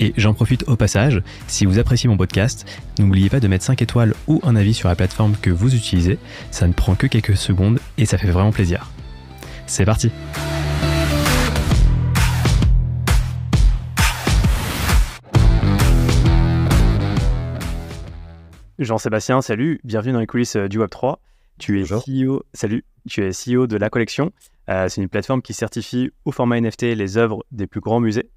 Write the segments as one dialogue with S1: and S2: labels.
S1: Et j'en profite au passage, si vous appréciez mon podcast, n'oubliez pas de mettre 5 étoiles ou un avis sur la plateforme que vous utilisez, ça ne prend que quelques secondes et ça fait vraiment plaisir. C'est parti Jean-Sébastien, salut, bienvenue dans les coulisses euh, du Web3. Tu es CEO, salut, tu es CEO de La Collection. Euh, c'est une plateforme qui certifie au format NFT les œuvres des plus grands musées.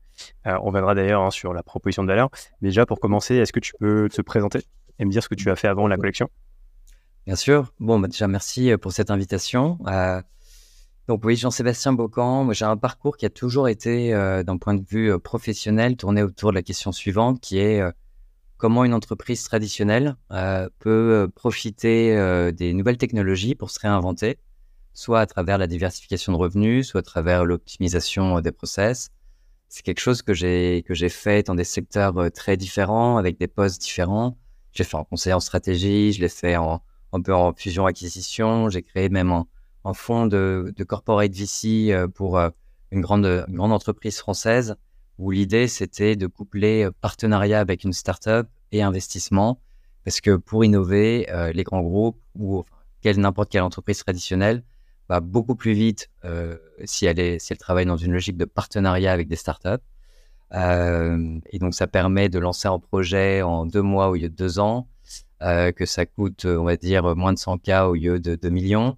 S1: Euh, on viendra d'ailleurs hein, sur la proposition de valeur. déjà, pour commencer, est-ce que tu peux te présenter et me dire ce que tu as fait avant la collection?
S2: Bien sûr. Bon, bah, déjà, merci euh, pour cette invitation. Euh, donc oui, Jean-Sébastien Bocan, j'ai un parcours qui a toujours été, d'un point de vue professionnel, tourné autour de la question suivante, qui est comment une entreprise traditionnelle peut profiter des nouvelles technologies pour se réinventer, soit à travers la diversification de revenus, soit à travers l'optimisation des process, c'est quelque chose que j'ai que j'ai fait dans des secteurs euh, très différents, avec des postes différents. J'ai fait en conseil en stratégie, je l'ai fait en, un peu en fusion-acquisition, j'ai créé même en fonds de, corporate VC euh, pour euh, une grande, grande entreprise française où l'idée c'était de coupler partenariat avec une startup et investissement parce que pour innover, les grands groupes ou n'importe quelle entreprise traditionnelle va beaucoup plus vite euh, si, elle travaille dans une logique de partenariat avec des startups. Euh, et donc, ça permet de lancer un projet en deux mois au lieu de deux ans, euh, que ça coûte, on va dire, moins de 100 k au lieu de 2 millions,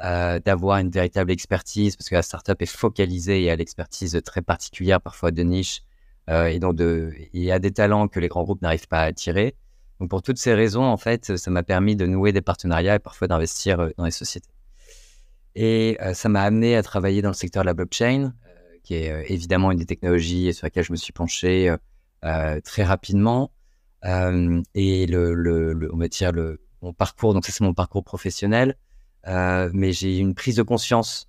S2: d'avoir une véritable expertise, parce que la startup est focalisée et a l'expertise très particulière, parfois de niche, et donc de, il y a des talents que les grands groupes n'arrivent pas à attirer. Donc, pour toutes ces raisons, en fait, ça m'a permis de nouer des partenariats et parfois d'investir dans les sociétés. Et euh, ça m'a amené à travailler dans le secteur de la blockchain, euh, qui est euh, évidemment une des technologies sur laquelle je me suis penché très rapidement. et le, on va dire le, mon parcours, donc ça c'est mon parcours professionnel, mais j'ai eu une prise de conscience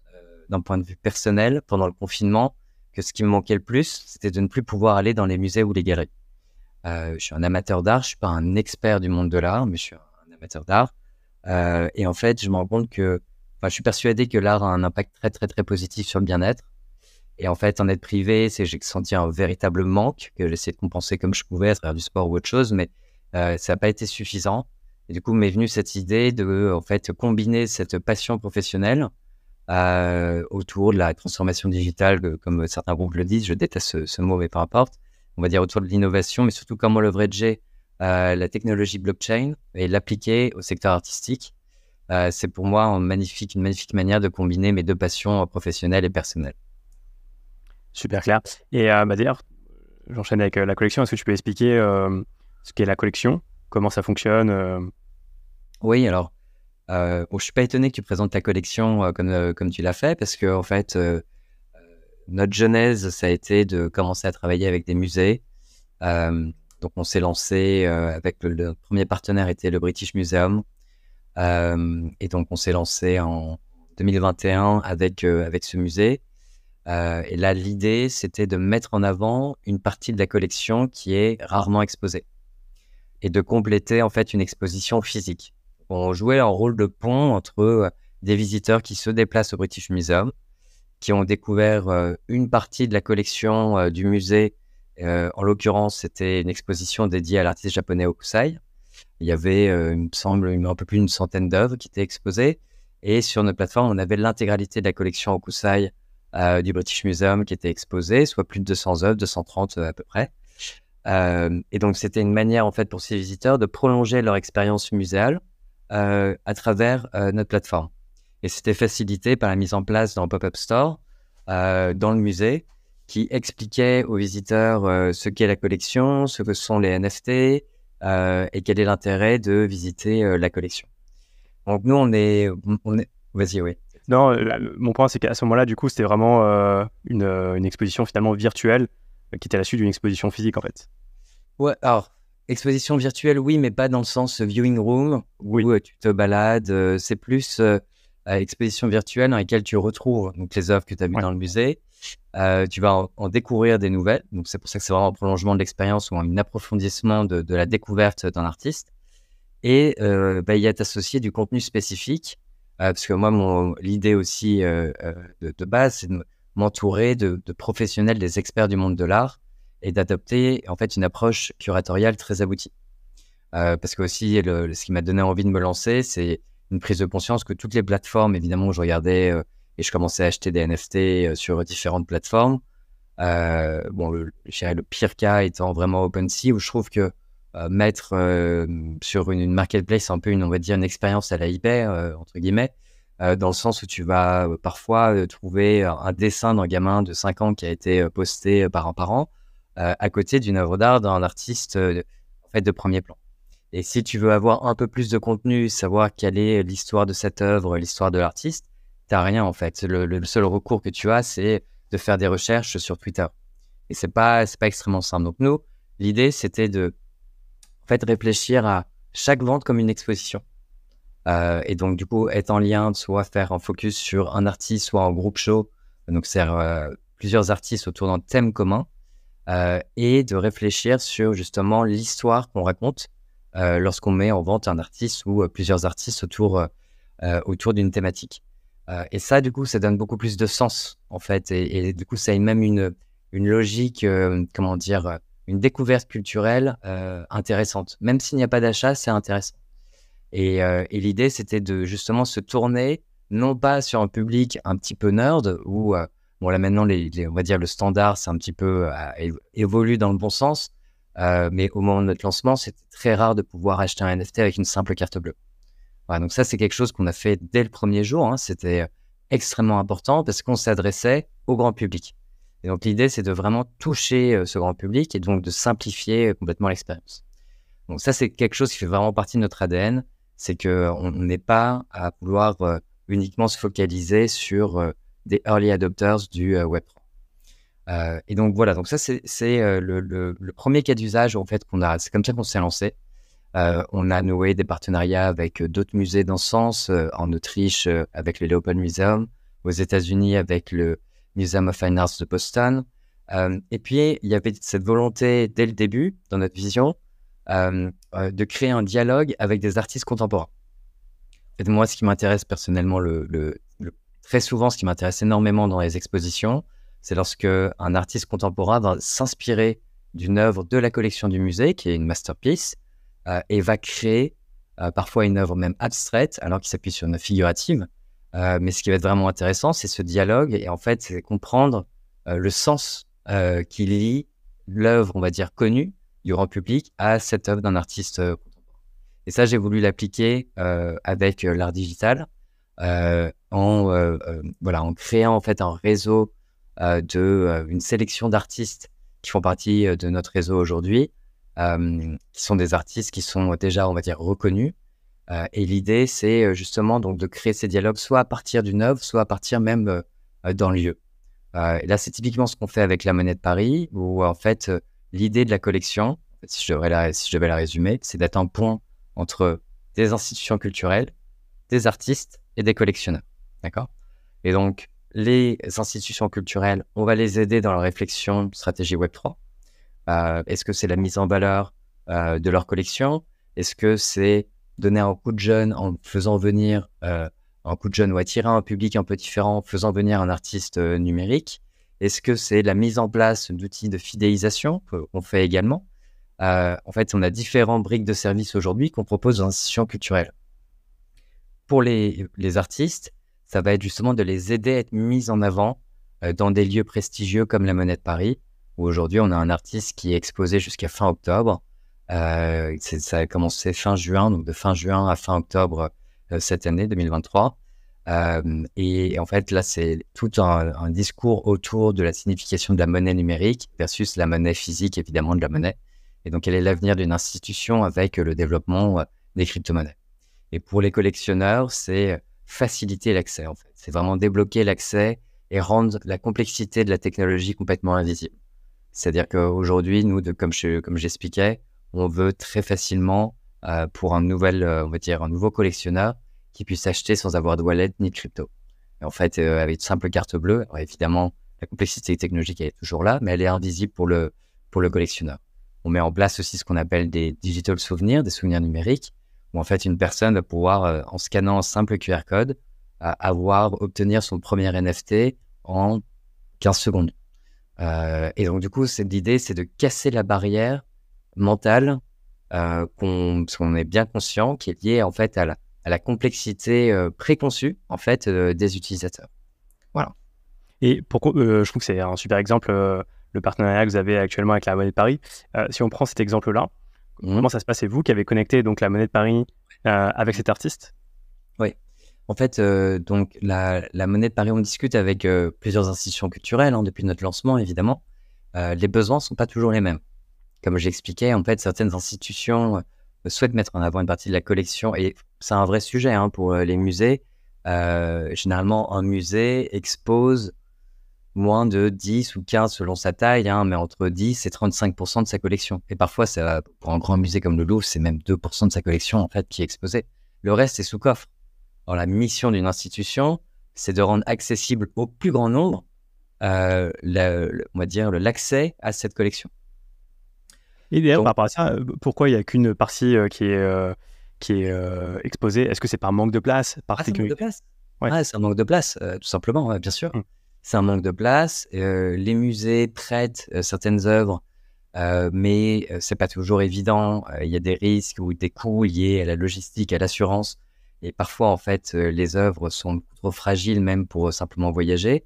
S2: d'un point de vue personnel pendant le confinement que ce qui me manquait le plus, c'était de ne plus pouvoir aller dans les musées ou les galeries. je suis un amateur d'art, je suis pas un expert du monde de l'art, mais je suis un amateur d'art. et en fait, je me rends compte que je suis persuadé que l'art a un impact très, très, très positif sur le bien-être. Et en fait, en être privé, j'ai senti un véritable manque que j'essaie de compenser comme je pouvais à travers du sport ou autre chose, mais euh, ça n'a pas été suffisant. Du coup, m'est venue cette idée de combiner cette passion professionnelle euh, autour de la transformation digitale, comme certains groupes le disent. Je déteste ce, ce, mot, mais peu importe. On va dire autour de l'innovation, mais surtout comment leverager euh, la technologie blockchain et l'appliquer au secteur artistique euh, c'est pour moi une magnifique, une magnifique manière de combiner mes deux passions professionnelles et personnelles.
S1: Super clair. Et euh, bah, d'ailleurs, j'enchaîne avec euh, la collection. Est-ce que tu peux expliquer ce qu'est la collection, comment ça fonctionne
S2: Oui, alors, bon, je suis pas étonné que tu présentes ta collection comme, comme tu l'as fait, parce que en fait, notre genèse, ça a été de commencer à travailler avec des musées. donc, on s'est lancé avec le, le, premier partenaire était le British Museum, euh, et donc, on s'est lancé en 2021 avec, euh, avec ce musée. Euh, et là, l'idée, c'était de mettre en avant une partie de la collection qui est rarement exposée et de compléter en fait une exposition physique. On jouait un rôle de pont entre des visiteurs qui se déplacent au British Museum, qui ont découvert une partie de la collection du musée. en l'occurrence, c'était une exposition dédiée à l'artiste japonais Okusai. Il y avait, euh, il me semble, un peu plus d'une centaine d'œuvres qui étaient exposées. Et sur notre plateforme, on avait l'intégralité de la collection Okusai euh, du British Museum qui était exposée, soit plus de 200 œuvres, 230 euh, à peu près. Euh, et donc, c'était une manière, en fait, pour ces visiteurs de prolonger leur expérience muséale à travers notre plateforme. Et c'était facilité par la mise en place d'un pop-up store dans le musée qui expliquait aux visiteurs ce qu'est la collection, ce que sont les NFT, et quel est l'intérêt de visiter euh, la collection. Donc nous, on est, on est... vas-y, oui.
S1: Non, mon point, c'est qu'à ce moment-là, du coup, c'était vraiment euh, une, une, exposition finalement virtuelle qui était à la suite d'une exposition physique, en fait.
S2: Ouais, alors, exposition virtuelle, oui, mais pas dans le sens viewing room, oui. où tu te balades. c'est plus expositions virtuelles dans lesquelles tu retrouves donc, les œuvres que tu as vues dans le musée. Tu vas en, découvrir des nouvelles. Donc, c'est pour ça que c'est vraiment un prolongement de l'expérience ou un approfondissement de, la découverte d'un artiste. Et bah, il y a t'associer du contenu spécifique. parce que moi, l'idée aussi de, de, base, c'est de m'entourer de, professionnels, des experts du monde de l'art et d'adopter en fait une approche curatoriale très aboutie. Euh, parce que aussi, le, ce qui m'a donné envie de me lancer, c'est une prise de conscience que toutes les plateformes, évidemment, où je regardais euh, et je commençais à acheter des NFT euh, sur différentes plateformes. bon, le, pire cas étant vraiment OpenSea, où je trouve que mettre sur une, marketplace, c'est un peu une, on va dire, une expérience à la eBay, entre guillemets, dans le sens où tu vas parfois trouver un dessin d'un gamin de 5 ans qui a été posté par un parent à côté d'une œuvre d'art d'un artiste en fait, de premier plan. Et si tu veux avoir un peu plus de contenu, savoir quelle est l'histoire de cette œuvre, l'histoire de l'artiste, t'as rien en fait. Le, seul recours que tu as, c'est de faire des recherches sur Twitter. Et c'est pas, c'est pas extrêmement simple. Donc nous, l'idée, c'était de, en fait, réfléchir à chaque vente comme une exposition. Euh, et donc, du coup, être en lien, soit faire un focus sur un artiste, soit en groupe show. Donc, c'est euh, plusieurs artistes autour d'un thème commun. Euh, et de réfléchir sur justement l'histoire qu'on raconte lorsqu'on met en vente un artiste ou plusieurs artistes autour, autour d'une thématique. Et ça, du coup, ça donne beaucoup plus de sens, en fait. Et, du coup, ça a même une, logique, comment dire, une découverte culturelle intéressante. Même s'il n'y a pas d'achat, c'est intéressant. Et, l'idée, c'était de justement se tourner, non pas sur un public un petit peu nerd, où, bon, là maintenant, on va dire le standard, c'est un petit peu évolue dans le bon sens, euh, mais au moment de notre lancement, c'était très rare de pouvoir acheter un NFT avec une simple carte bleue. Donc ça, c'est quelque chose qu'on a fait dès le premier jour. Hein. C'était euh, extrêmement important parce qu'on s'adressait au grand public. Et donc l'idée, c'est de vraiment toucher euh, ce grand public et donc de simplifier complètement l'expérience. Donc ça, c'est quelque chose qui fait vraiment partie de notre ADN. C'est qu'on n'est pas à vouloir uniquement se focaliser sur des early adopters du Web3. Euh, et donc voilà, donc ça c'est euh, le, premier cas d'usage en fait qu'on a. C'est comme ça qu'on s'est lancé. Euh, on a noué des partenariats avec d'autres musées dans ce sens, en Autriche avec le Leopold Museum, aux États-Unis avec le Museum of Fine Arts de Boston. et puis il y avait cette volonté dès le début dans notre vision de créer un dialogue avec des artistes contemporains. Et moi, ce qui m'intéresse personnellement, le, très souvent, ce qui m'intéresse énormément dans les expositions, c'est lorsque un artiste contemporain va s'inspirer d'une œuvre de la collection du musée, qui est une masterpiece, euh, et va créer euh, parfois une œuvre même abstraite, alors qu'il s'appuie sur une figurative. Euh, mais ce qui va être vraiment intéressant, c'est ce dialogue, et en fait, c'est comprendre le sens qui lie l'œuvre, on va dire, connue du grand public à cette œuvre d'un artiste. Et ça, j'ai voulu l'appliquer avec l'art digital, en, voilà, en créant en fait un réseau euh, de euh, une sélection d'artistes qui font partie euh, de notre réseau aujourd'hui, qui sont des artistes qui sont déjà, on va dire, reconnus. et l'idée, c'est justement donc de créer ces dialogues soit à partir d'une œuvre, soit à partir même d'un lieu. là, c'est typiquement ce qu'on fait avec la monnaie de Paris, où en fait, l'idée de la collection, si je, devrais la, si je devais la résumer, c'est d'être un pont entre des institutions culturelles, des artistes et des collectionneurs. D'accord? Et donc, les institutions culturelles, on va les aider dans leur réflexion stratégie Web3. Euh, est-ce que c'est la mise en valeur euh, de leur collection? Est-ce que c'est donner un coup de jeune en faisant venir euh, un coup de jeune ou attirer un public un peu différent en faisant venir un artiste numérique? Est-ce que c'est la mise en place d'outils de fidélisation qu'on fait également? En fait, on a différents briques de services aujourd'hui qu'on propose aux institutions culturelles. Pour les, artistes, ça va être justement de les aider à être mis en avant dans des lieux prestigieux comme la Monnaie de Paris, où aujourd'hui on a un artiste qui est exposé jusqu'à fin octobre. Euh, ça a commencé fin juin, donc de fin juin à fin octobre euh, cette année 2023. et, en fait, là, c'est tout un, discours autour de la signification de la monnaie numérique versus la monnaie physique, évidemment, de la monnaie. Et donc, quel est l'avenir d'une institution avec le développement des crypto-monnaies? Et pour les collectionneurs, c'est faciliter l'accès, en fait. C'est vraiment débloquer l'accès et rendre la complexité de la technologie complètement invisible. C'est-à-dire qu'aujourd'hui, nous, comme je, comme j'expliquais, on veut très facilement, euh, pour un nouvel, euh, on va dire, un nouveau collectionneur, qui puisse acheter sans avoir de wallet ni de crypto. En fait, avec une simple carte bleue, évidemment, la complexité technologique est toujours là, mais elle est invisible pour le, pour le collectionneur. On met en place aussi ce qu'on appelle des digital souvenirs, des souvenirs numériques, où en fait une personne va pouvoir, en scannant un simple QR code, avoir, obtenir son premier NFT en 15 secondes. Euh, et donc, du coup, l'idée, c'est de casser la barrière mentale euh, qu'on est bien conscient, qui est liée en fait à la, à la complexité euh, préconçue en fait euh, des utilisateurs.
S1: Voilà. Et pourquoi je trouve que c'est un super exemple le partenariat que vous avez actuellement avec la Monnaie de Paris. si on prend cet exemple-là, mmh. comment ça se passe? C'est vous qui avez connecté donc la Monnaie de Paris avec cet artiste?
S2: En fait, euh, donc la, monnaie de Paris, on discute avec euh, plusieurs institutions culturelles hein, depuis notre lancement, évidemment. Euh, les besoins sont pas toujours les mêmes. Comme j'expliquais, en fait, certaines institutions souhaitent mettre en avant une partie de la collection, et c'est un vrai sujet hein, pour les musées. généralement, un musée expose moins de 10 ou 15 selon sa taille, hein, mais entre 10 et 35% de sa collection. Et parfois, pour un grand musée comme le Louvre, c'est même 2% de sa collection en fait qui est exposée. Le reste est sous coffre la mission d'une institution, c'est de rendre accessible au plus grand nombre, euh, on va dire, l'accès à cette collection.
S1: Et d'ailleurs, par rapport à ça, euh, pourquoi il n'y a qu'une partie euh, qui est, qui est exposée? Est-ce que c'est par manque de place
S2: par ah, c'est un manque de place ouais. c'est un manque de place, tout simplement, bien sûr. Hum. C'est un manque de place. les musées prêtent certaines œuvres, mais c'est pas toujours évident. Il y a des risques ou des coûts liés à la logistique, à l'assurance. Et parfois, en fait, euh, les œuvres sont trop fragiles même pour euh, simplement voyager.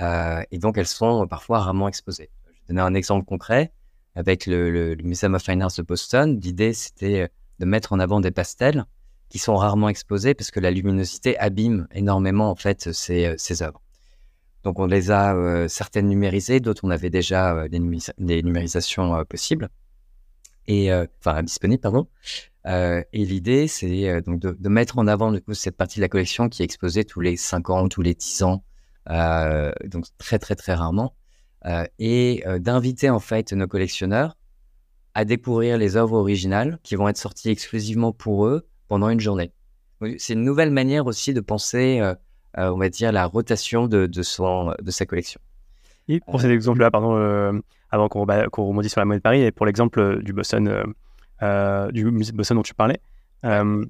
S2: Euh, et donc, elles sont parfois rarement exposées. Je vais donner un exemple concret. Avec le, Museum of Fine Arts de Boston, l'idée, c'était de mettre en avant des pastels qui sont rarement exposés parce que la luminosité abîme énormément, en fait, ces, ces œuvres. Donc, on les a certaines numérisées, d'autres, on avait déjà des, des numérisations possibles et enfin disponibles, pardon. Euh, et l'idée, c'est euh, donc de, mettre en avant du coup, cette partie de la collection qui est exposée tous les 5 ans, tous les 10 ans, euh, donc très très très rarement, et d'inviter en fait nos collectionneurs à découvrir les œuvres originales qui vont être sorties exclusivement pour eux pendant une journée. C'est une nouvelle manière aussi de penser, on va dire, la rotation de, de, son, de sa collection.
S1: Et pour cet exemple-là, pardon, avant qu'on rebondisse sur la monnaie de Paris, et pour l'exemple du Boston du musée de Boston dont tu parlais. Euh,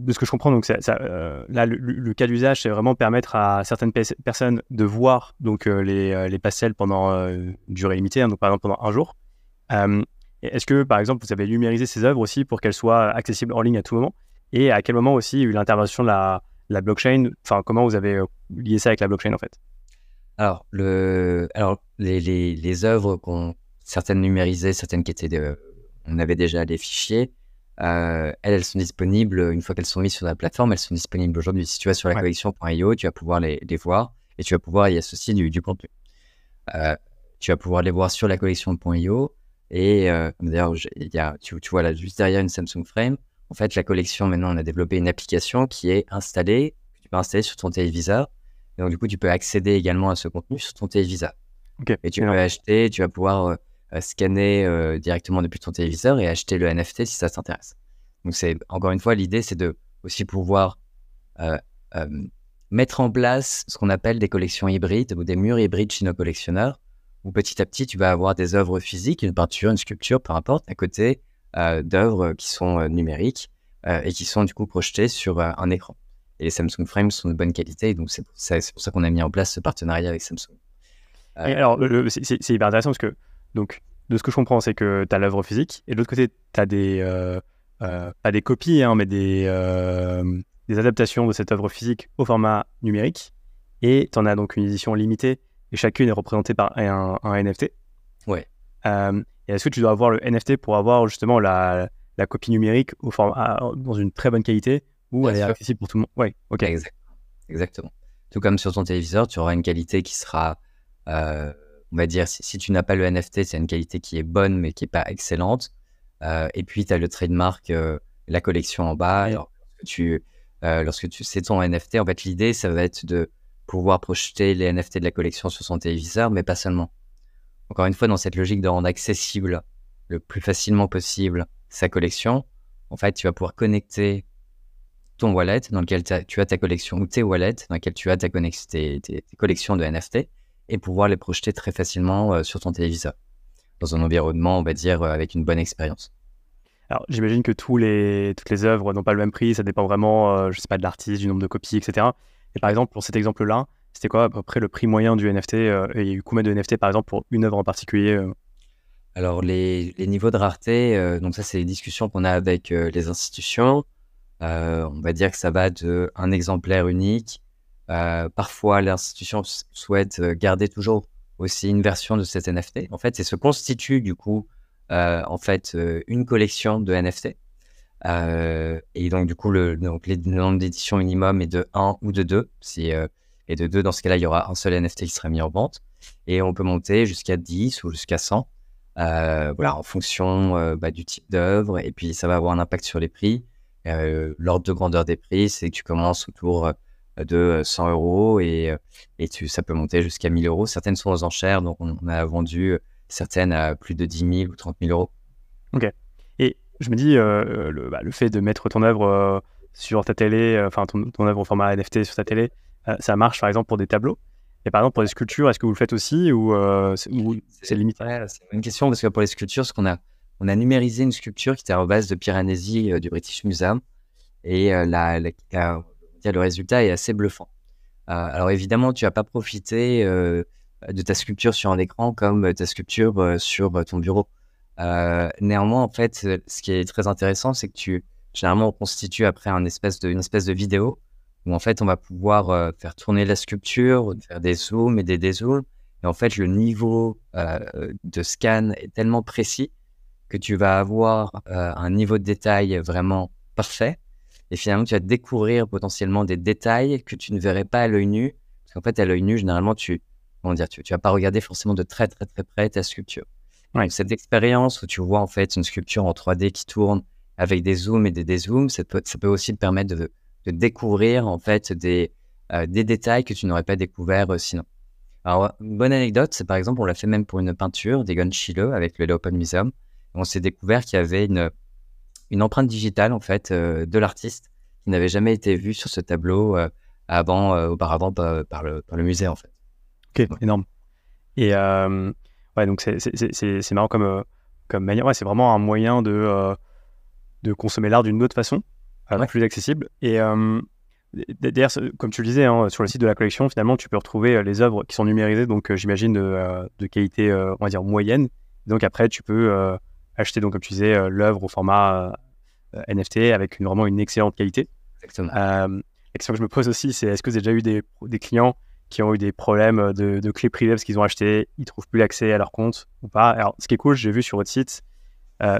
S1: de ce que je comprends, donc ça, euh, là, le, cas d'usage, c'est vraiment permettre à certaines personnes de voir donc les, les pastels pendant une durée limitée, hein, donc par exemple pendant un jour. Est-ce que, par exemple, vous avez numérisé ces œuvres aussi pour qu'elles soient accessibles en ligne à tout moment? Et à quel moment aussi il y a eu l'intervention de la, la blockchain? Enfin, comment vous avez lié ça avec la blockchain en fait?
S2: Alors, le, alors les, les, les œuvres certaines numérisées, certaines qui étaient de, on avait déjà les fichiers. Euh, elles, sont disponibles une fois qu'elles sont mises sur la plateforme. Elles sont disponibles aujourd'hui. Si tu vas sur la collection.io, tu vas pouvoir les, voir et tu vas pouvoir y associer du, contenu. Euh, tu vas pouvoir les voir sur la collection.io. Et euh, d'ailleurs, tu, tu, vois là juste derrière une Samsung Frame. En fait, la collection, maintenant, on a développé une application qui est installée, que tu peux installer sur ton téléviseur. Et donc, du coup, tu peux accéder également à ce contenu sur ton téléviseur. Et tu peux acheter, tu vas pouvoir scanner euh, directement depuis ton téléviseur et acheter le NFT si ça t'intéresse. Donc c'est encore une fois l'idée, c'est de aussi pouvoir euh, euh, mettre en place ce qu'on appelle des collections hybrides ou des murs hybrides chez nos collectionneurs, où petit à petit tu vas avoir des œuvres physiques, une peinture, une sculpture, peu importe, à côté d'œuvres qui sont numériques et qui sont du coup projetées sur un écran. Et les Samsung Frames sont de bonne qualité, donc c'est pour ça qu'on a mis en place ce partenariat avec Samsung.
S1: alors, c'est hyper intéressant parce que donc, de ce que je comprends, c'est que tu as l'œuvre physique et de l'autre côté, tu as des, euh, euh, pas des copies, hein, mais des, euh, des adaptations de cette œuvre physique au format numérique. Et tu en as donc une édition limitée et chacune est représentée par un, NFT.
S2: Ouais.
S1: et est-ce que tu dois avoir le NFT pour avoir justement la, la copie numérique au format, dans une très bonne qualité ou elle est accessible pour tout le monde? Ouais, ok.
S2: Exactement. Tout comme sur ton téléviseur, tu auras une qualité qui sera on va dire, si, tu n'as pas le NFT, c'est une qualité qui est bonne, mais qui n'est pas excellente. Euh, et puis, tu as le trademark, euh, la collection en bas. lorsque tu, euh, lorsque tu, c'est ton NFT, en fait, l'idée, ça va être de pouvoir projeter les NFT de la collection sur son téléviseur, mais pas seulement. Encore une fois, dans cette logique de rendre accessible le plus facilement possible sa collection, en fait, tu vas pouvoir connecter ton wallet dans lequel tu as ta collection ou tes wallets dans lesquels tu as ta tes, tes, collections de NFT et pouvoir les projeter très facilement euh, sur ton téléviseur dans un environnement, on va dire, euh, avec une bonne expérience.
S1: Alors, j'imagine que tous les, toutes les œuvres n'ont pas le même prix, ça dépend vraiment, je je sais pas, de l'artiste, du nombre de copies, etc. Et par exemple, pour cet exemple-là, c'était quoi à peu près le prix moyen du NFT et il y a eu combien de NFT, par exemple, pour une œuvre en particulier
S2: Alors, les, les, niveaux de rareté, donc ça, c'est les discussions qu'on a avec les institutions. Euh, on va dire que ça va de un exemplaire unique. Euh, parfois, l'institution souhaite euh, garder toujours aussi une version de cet NFT. En fait, c'est se constitue du coup en fait une collection de NFT. et donc, du coup, le, donc, les nombre d'éditions minimum est de 1 ou de 2. Si, et de 2, dans ce cas-là, il y aura un seul NFT qui sera mis en vente. Et on peut monter jusqu'à 10 ou jusqu'à 100, voilà, en fonction bah, du type d'œuvre. Et puis, ça va avoir un impact sur les prix. Euh, l'ordre de grandeur des prix, c'est que tu commences autour euh, de 100 euros et, euh, et tu, ça peut monter jusqu'à 1000 euros. Certaines sont aux enchères, donc on, a vendu certaines à plus de 10 000 ou 30 000 euros.
S1: Ok. Et je me dis, le, bah, le, fait de mettre ton œuvre sur ta télé, enfin ton, ton, œuvre au format NFT sur ta télé, ça marche par exemple pour des tableaux. Et par exemple pour les sculptures, est-ce que vous le faites aussi ou c'est limité?
S2: C'est une question parce que pour les sculptures, ce qu'on a on a numérisé une sculpture qui était à base de Piranesi euh, du British Museum. Et euh, la, le résultat est assez bluffant. Euh, alors évidemment, tu n'as pas profité de ta sculpture sur un écran comme ta sculpture sur ton bureau. néanmoins, en fait, ce qui est très intéressant, c'est que tu généralement on constitue après une espèce de vidéo où en fait on va pouvoir faire tourner la sculpture, faire des zooms et des dézooms. Et en fait, le niveau de scan est tellement précis que tu vas avoir euh, un niveau de détail vraiment parfait. Et finalement, tu vas découvrir potentiellement des détails que tu ne verrais pas à l'œil nu. Parce qu'en fait, à l'œil nu, généralement, tu comment dire, tu, tu vas pas regarder forcément de très très très près ta sculpture. cette expérience où tu vois en fait une sculpture en 3D qui tourne avec des zooms et des dézooms, ça peut, ça peut aussi te permettre de, de découvrir en fait des, euh, des détails que tu n'aurais pas découvert euh, sinon. Alors, une bonne anecdote, c'est par exemple, on l'a fait même pour une peinture d'Egon Schiele avec le Open Museum on s'est découvert qu'il y avait une, une empreinte digitale en fait euh, de l'artiste qui n'avait jamais été vue sur ce tableau euh, avant, euh, auparavant par, le, par, le, musée en fait.
S1: Ok, énorme. Et ouais, donc c'est marrant comme, comme manière. Ouais, c'est vraiment un moyen de, de consommer l'art d'une autre façon, plus accessible. Et D'ailleurs, comme tu le disais, hein, sur le site de la collection, finalement, tu peux retrouver les œuvres qui sont numérisées, donc j'imagine de, de, qualité, on va dire, moyenne. Donc après, tu peux acheter, donc, comme tu disais, euh, l'œuvre au format euh, NFT avec une, vraiment une excellente qualité.
S2: Exactement.
S1: Euh, la question que je me pose aussi, c'est est-ce que vous avez déjà eu des, des, clients qui ont eu des problèmes de, de clés privées parce qu'ils ont acheté, ils trouvent plus l'accès à leur compte ou pas? Alors, ce qui est cool, j'ai vu sur votre site,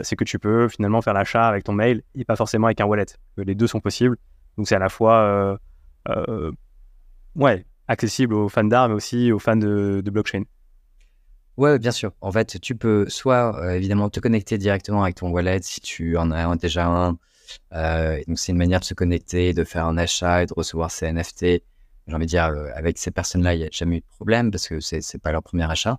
S1: c'est que tu peux finalement faire l'achat avec ton mail et pas forcément avec un wallet. Les deux sont possibles. Donc, c'est à la fois ouais, accessible aux fans d'art, mais aussi aux fans de, de blockchain.
S2: Ouais, bien sûr. En fait, tu peux soit euh, évidemment te connecter directement avec ton wallet si tu en as déjà un. Euh, donc, c'est une manière de se connecter, de faire un achat et de recevoir ces NFT. J'ai envie de dire, euh, avec ces personnes-là, il n'y a jamais eu de problème parce que c'est n'est pas leur premier achat.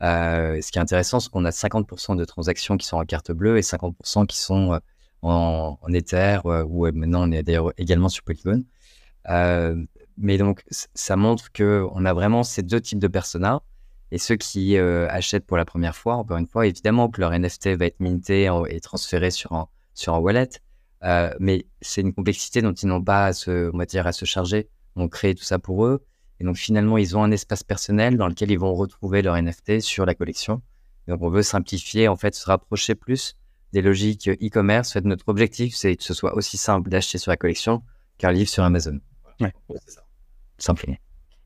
S2: ce qui est intéressant, c'est qu'on a 50% de transactions qui sont en carte bleue et 50% qui sont en, en, Ether ou maintenant on est d'ailleurs également sur Polygon. mais donc, ça montre qu'on a vraiment ces deux types de personas et ceux qui euh, achètent pour la première fois, encore une fois, évidemment que leur NFT va être minté et transféré sur un, sur un wallet. Euh, mais c'est une complexité dont ils n'ont pas à se, on va dire, à se charger. On crée tout ça pour eux. Et donc finalement, ils ont un espace personnel dans lequel ils vont retrouver leur NFT sur la collection. donc on veut simplifier, en fait, se rapprocher plus des logiques e-commerce. En fait, notre objectif, c'est que ce soit aussi simple d'acheter sur la collection qu'un livre sur Amazon.
S1: Ouais.
S2: C'est ça. Simplement.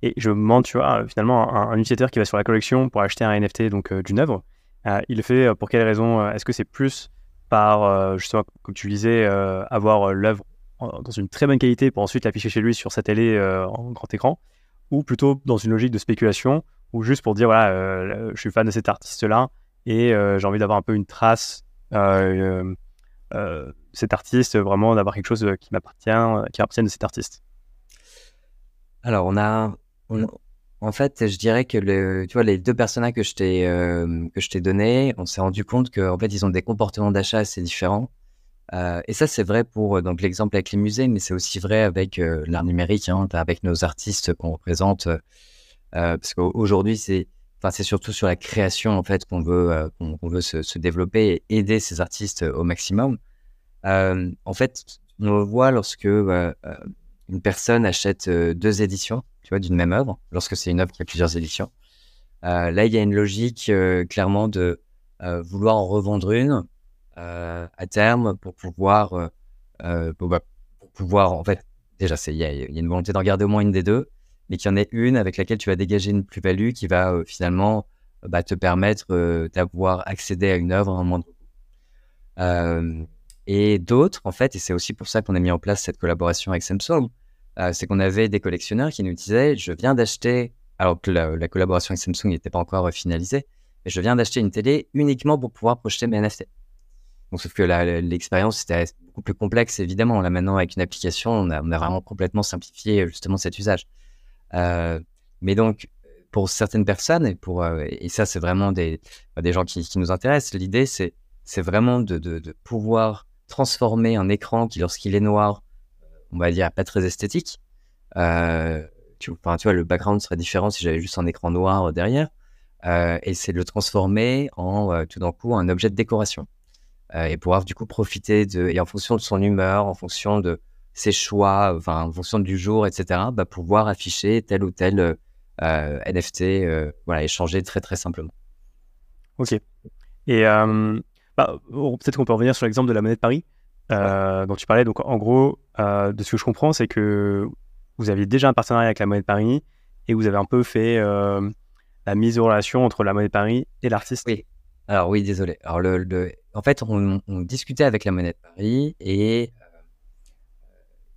S1: Et je me demande, tu vois, finalement, un, utilisateur qui va sur la collection pour acheter un NFT donc euh, d'une œuvre, euh, il le fait euh, pour quelle raison Est-ce que c'est plus par, justement, comme tu disais, avoir l'œuvre dans une très bonne qualité pour ensuite l'afficher chez lui sur sa télé en grand écran Ou plutôt dans une logique de spéculation ou juste pour dire, voilà, je suis fan de cet artiste-là et j'ai envie d'avoir un peu une trace cet artiste, vraiment d'avoir quelque chose qui m'appartient, qui appartient de cet artiste?
S2: Alors, on a en fait, je dirais que tu vois, les deux personnages que je t'ai euh, que je t'ai donné, on s'est rendu compte qu'en fait, ils ont des comportements d'achat assez différents. et ça, c'est vrai pour donc l'exemple avec les musées, mais c'est aussi vrai avec l'art numérique, hein, avec nos artistes qu'on représente. parce qu'aujourd'hui, c'est Enfin, c'est surtout sur la création en fait qu'on veut, qu'on veut se, développer et aider ces artistes au maximum. en fait, on le voit lorsque une personne achète deux éditions, d'une même œuvre, lorsque c'est une œuvre qui a plusieurs éditions. là, il y a une logique clairement de vouloir en revendre une à terme pour pouvoir, bah, pour, pouvoir, en fait, déjà, il y, a une volonté d'en garder au moins une des deux, mais qu'il y en ait une avec laquelle tu vas dégager une plus-value qui va finalement bah, te permettre d'avoir accédé à une œuvre à un moindre coût. et d'autres, en fait, et c'est aussi pour ça qu'on a mis en place cette collaboration avec Samsung, c'est qu'on avait des collectionneurs qui nous disaient, je viens d'acheter, alors que la, collaboration avec Samsung n'était pas encore finalisée, mais je viens d'acheter une télé uniquement pour pouvoir projeter mes NFT. Donc, sauf que l'expérience était beaucoup plus complexe, évidemment. Là, maintenant, avec une application, on a, vraiment complètement simplifié justement cet usage. Euh, mais donc, pour certaines personnes, et, pour, euh, et ça, c'est vraiment des, bah, des gens qui, nous intéressent, l'idée, c'est, vraiment de, pouvoir transformer un écran qui, lorsqu'il est noir, on va dire pas très esthétique, euh, tu, vois, le background serait différent si j'avais juste un écran noir derrière, et c'est de le transformer en tout d'un coup un objet de décoration. Euh, et pouvoir du coup profiter de, et en fonction de son humeur, en fonction de ses choix, enfin en fonction du jour, etc., bah, pouvoir afficher tel ou tel euh, NFT, euh, voilà, échanger très très simplement.
S1: Ok. Et bah, peut-être qu'on peut revenir sur l'exemple de la monnaie de Paris dont tu parlais. Donc en gros, de ce que je comprends, c'est que vous aviez déjà un partenariat avec la monnaie de Paris et vous avez un peu fait la mise en relation entre la monnaie de Paris et l'artiste.
S2: Oui. Alors oui, désolé. Alors le, en fait, on, discutait avec la monnaie de Paris et euh,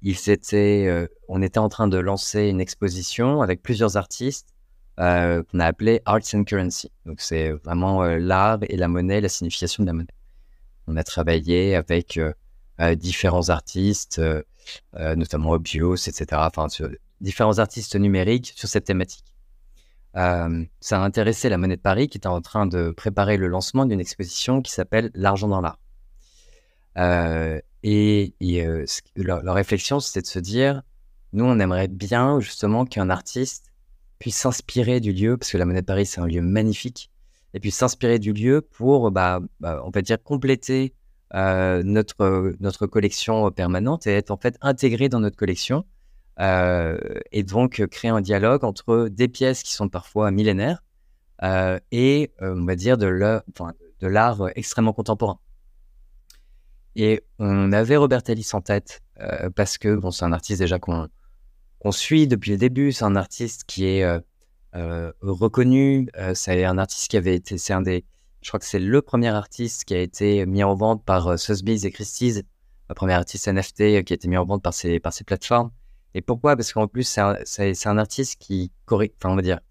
S2: il euh, on était en train de lancer une exposition avec plusieurs artistes euh, qu'on a appelé Arts and Currency. Donc c'est vraiment l'art et la monnaie, la signification de la monnaie. On a travaillé avec différents artistes, notamment Obios, etc. Enfin, différents artistes numériques sur cette thématique. Euh, ça a intéressé la Monnaie de Paris qui était en train de préparer le lancement d'une exposition qui s'appelle L'argent dans l'art. Euh, et, euh, leur, réflexion, c'était de se dire, nous, on aimerait bien justement qu'un artiste puisse s'inspirer du lieu, parce que la Monnaie de Paris, c'est un lieu magnifique, et puis s'inspirer du lieu pour, bah, bah, on va dire, compléter notre, notre collection permanente et être en fait intégré dans notre collection euh, et donc euh, créer un dialogue entre des pièces qui sont parfois millénaires euh, et, on va dire, de l'art extrêmement contemporain. Et on avait Robert Ellis en tête parce que bon, c'est un artiste déjà qu'on suit depuis le début. C'est un artiste qui est reconnu. c'est un artiste qui avait été, c'est un des, je crois que c'est le premier artiste qui a été mis en vente par Sotheby's et Christie's, le premier artiste NFT qui a été mis en vente par ces, plateformes. Et pourquoi? Parce qu'en plus, c'est un, artiste qui, enfin, on va dire,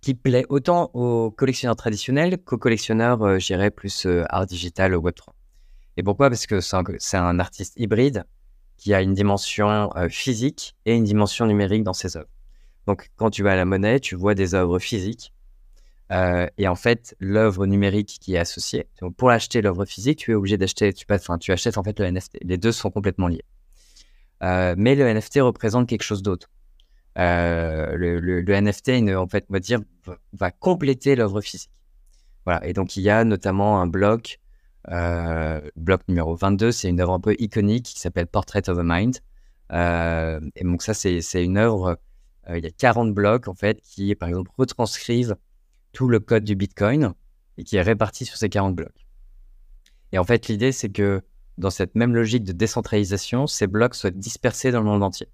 S2: qui plaît autant aux collectionneurs traditionnels qu'aux collectionneurs, euh, j'irais, plus euh, art digital, Web3. Et pourquoi? Parce que c'est un, artiste hybride qui a une dimension euh, physique et une dimension numérique dans ses œuvres. Donc, quand tu vas à la monnaie, tu vois des œuvres physiques. Et en fait, l'œuvre numérique qui est associée. Donc, pour acheter l'œuvre physique, tu es obligé d'acheter, tu, enfin, tu achètes en fait le NFT. Les deux sont complètement liés. Euh, mais le NFT représente quelque chose d'autre. Euh, le, NFT, en fait, on va dire, va, compléter l'œuvre physique. Voilà. Et donc, il y a notamment un bloc, euh, bloc numéro 22, c'est une œuvre un peu iconique qui s'appelle Portrait of a Mind. et donc, ça, c'est une œuvre, il y a 40 blocs, en fait, qui, par exemple, retranscrivent tout le code du Bitcoin et qui est réparti sur ces 40 blocs. Et en fait, l'idée, c'est que dans cette même logique de décentralisation, ces blocs soient dispersés dans le monde entier.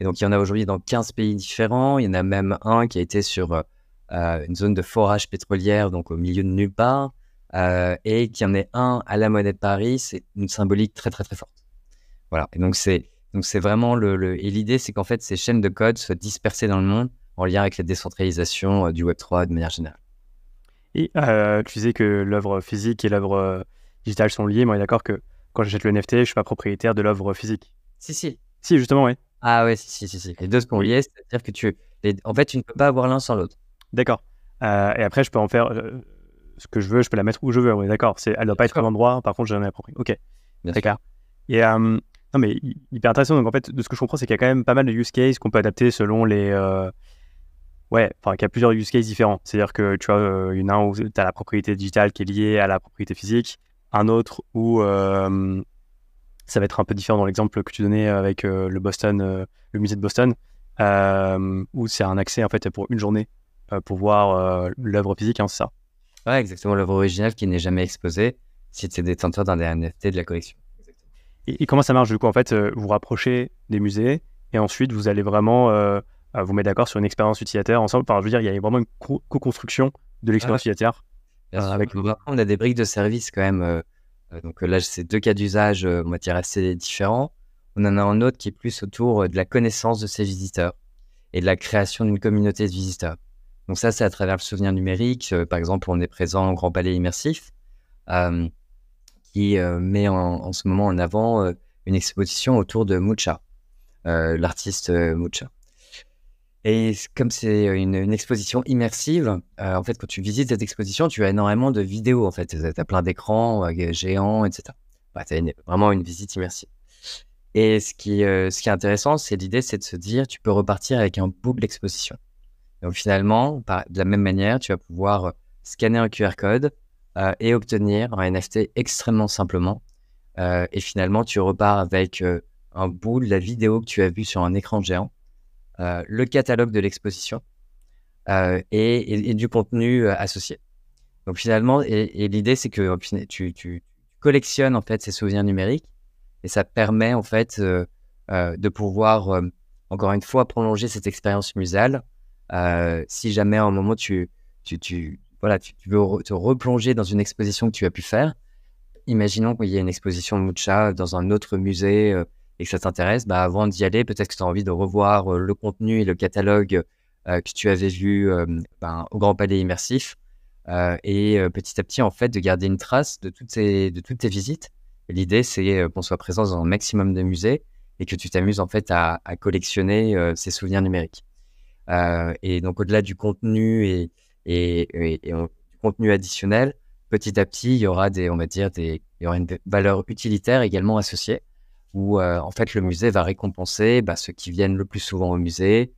S2: Et donc, il y en a aujourd'hui dans 15 pays différents. Il y en a même un qui a été sur euh, une zone de forage pétrolière, donc au milieu de nulle part. Euh, et qu'il y en ait un à la monnaie de Paris, c'est une symbolique très, très, très forte. Voilà. Et donc, c'est, donc c'est vraiment le, Et l'idée, c'est qu'en fait, ces chaînes de code soient dispersées dans le monde en lien avec la décentralisation du Web3 de manière générale.
S1: Et tu disais que l'œuvre physique et l'œuvre digitale sont liées. Moi, je d'accord que quand j'achète le NFT, je suis pas propriétaire de l'œuvre physique.
S2: Si, si.
S1: Si, justement, oui.
S2: Ah ouais, si, si, si. Les deux sont liés, c'est-à-dire que tu. En fait, tu ne peux pas avoir l'un sans l'autre.
S1: D'accord. Euh, et après, je peux en faire euh, ce que je veux, je peux la mettre où je veux. Oui, d'accord. C'est... Elle ne doit pas être à l'endroit, par contre, je l'ai approprié. Ok. Bien Très clair. Et non, mais hyper intéressant. Donc, en fait, de ce que je comprends, c'est qu'il y a quand même pas mal de use cases qu'on peut adapter selon les. Ouais, enfin, qu'il y a plusieurs use cases différents. C'est-à-dire que tu vois, une un où tu as la propriété digitale qui est liée à la propriété physique, un autre où ça va être un peu différent dans l'exemple que tu donnais avec le Boston, le musée de Boston, où c'est un accès en fait pour une journée pour voir l'œuvre physique, hein, c'est ça.
S2: Ouais, exactement, l'œuvre originale qui n'est jamais exposée si c'est détenteur d'un des NFT de la collection.
S1: Et, comment ça marche du coup En fait, vous rapprochez des musées et ensuite vous allez vraiment vous mettre d'accord sur une expérience utilisateur ensemble. Enfin, je veux dire, il y a vraiment une co-construction de l'expérience utilisateur.
S2: avec... On a des briques de service quand même. donc là, c'est deux cas d'usage, on va dire, assez différents. On en a un autre qui est plus autour de la connaissance de ses visiteurs et de la création d'une communauté de visiteurs. Donc ça, c'est à travers le souvenir numérique. Euh, par exemple, on est présent au Grand Palais Immersif, euh, qui euh, met en, ce moment en avant une exposition autour de Mucha, l'artiste Mucha. Et comme c'est une, exposition immersive, en fait, quand tu visites cette exposition, tu as énormément de vidéos. En fait, tu as plein d'écrans géants, etc. Bah, tu as vraiment une visite immersive. Et ce qui, ce qui est intéressant, c'est l'idée, c'est de se dire, tu peux repartir avec un bout d'exposition. Donc finalement, de la même manière, tu vas pouvoir euh, scanner un QR code euh, et obtenir un NFT extrêmement simplement. Euh, et finalement, tu repars avec un bout de la vidéo que tu as vue sur un écran géant, le catalogue de l'exposition et, du contenu associé. Donc finalement, et, l'idée c'est que tu, collectionnes en fait ces souvenirs numériques et ça permet en fait de pouvoir encore une fois prolonger cette expérience muséale euh, si jamais à un moment tu, veux te replonger dans une exposition que tu as pu faire, imaginons qu'il y ait une exposition Mucha dans un autre musée euh, et que ça t'intéresse, bah avant d'y aller, peut-être que tu as envie de revoir euh, le contenu et le catalogue que tu avais vu ben, au Grand Palais Immersif. et petit à petit, en fait, de garder une trace de toutes, ces, de toutes tes visites. L'idée, c'est qu'on soit présent dans un maximum de musées et que tu t'amuses en fait à, collectionner ces souvenirs numériques. Euh, et donc, au-delà du contenu et, et, du contenu additionnel, petit à petit, il y aura des, on va dire, des, il y aura une valeur utilitaire également associée, où euh, en fait le musée va récompenser bah, ceux qui viennent le plus souvent au musée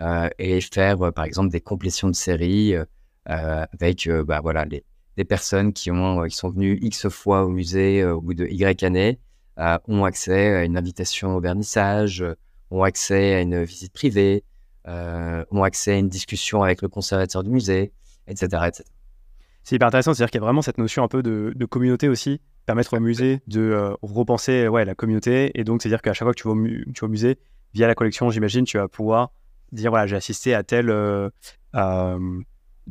S2: euh, et faire, par exemple, des complétions de série avec, bah, voilà, les, personnes qui ont, qui sont venues x fois au musée au bout de y années ont accès à une invitation au vernissage, ont accès à une visite privée, euh, ont accès à une discussion avec le conservateur du musée, etc.
S1: C'est hyper intéressant, c'est-à-dire qu'il y a vraiment cette notion un peu de, communauté aussi, permettre au musée de euh, repenser ouais, la communauté. Et donc, c'est-à-dire qu'à chaque fois que tu vas, au, tu vas au musée, via la collection, j'imagine, tu vas pouvoir dire voilà, j'ai assisté à telle, euh,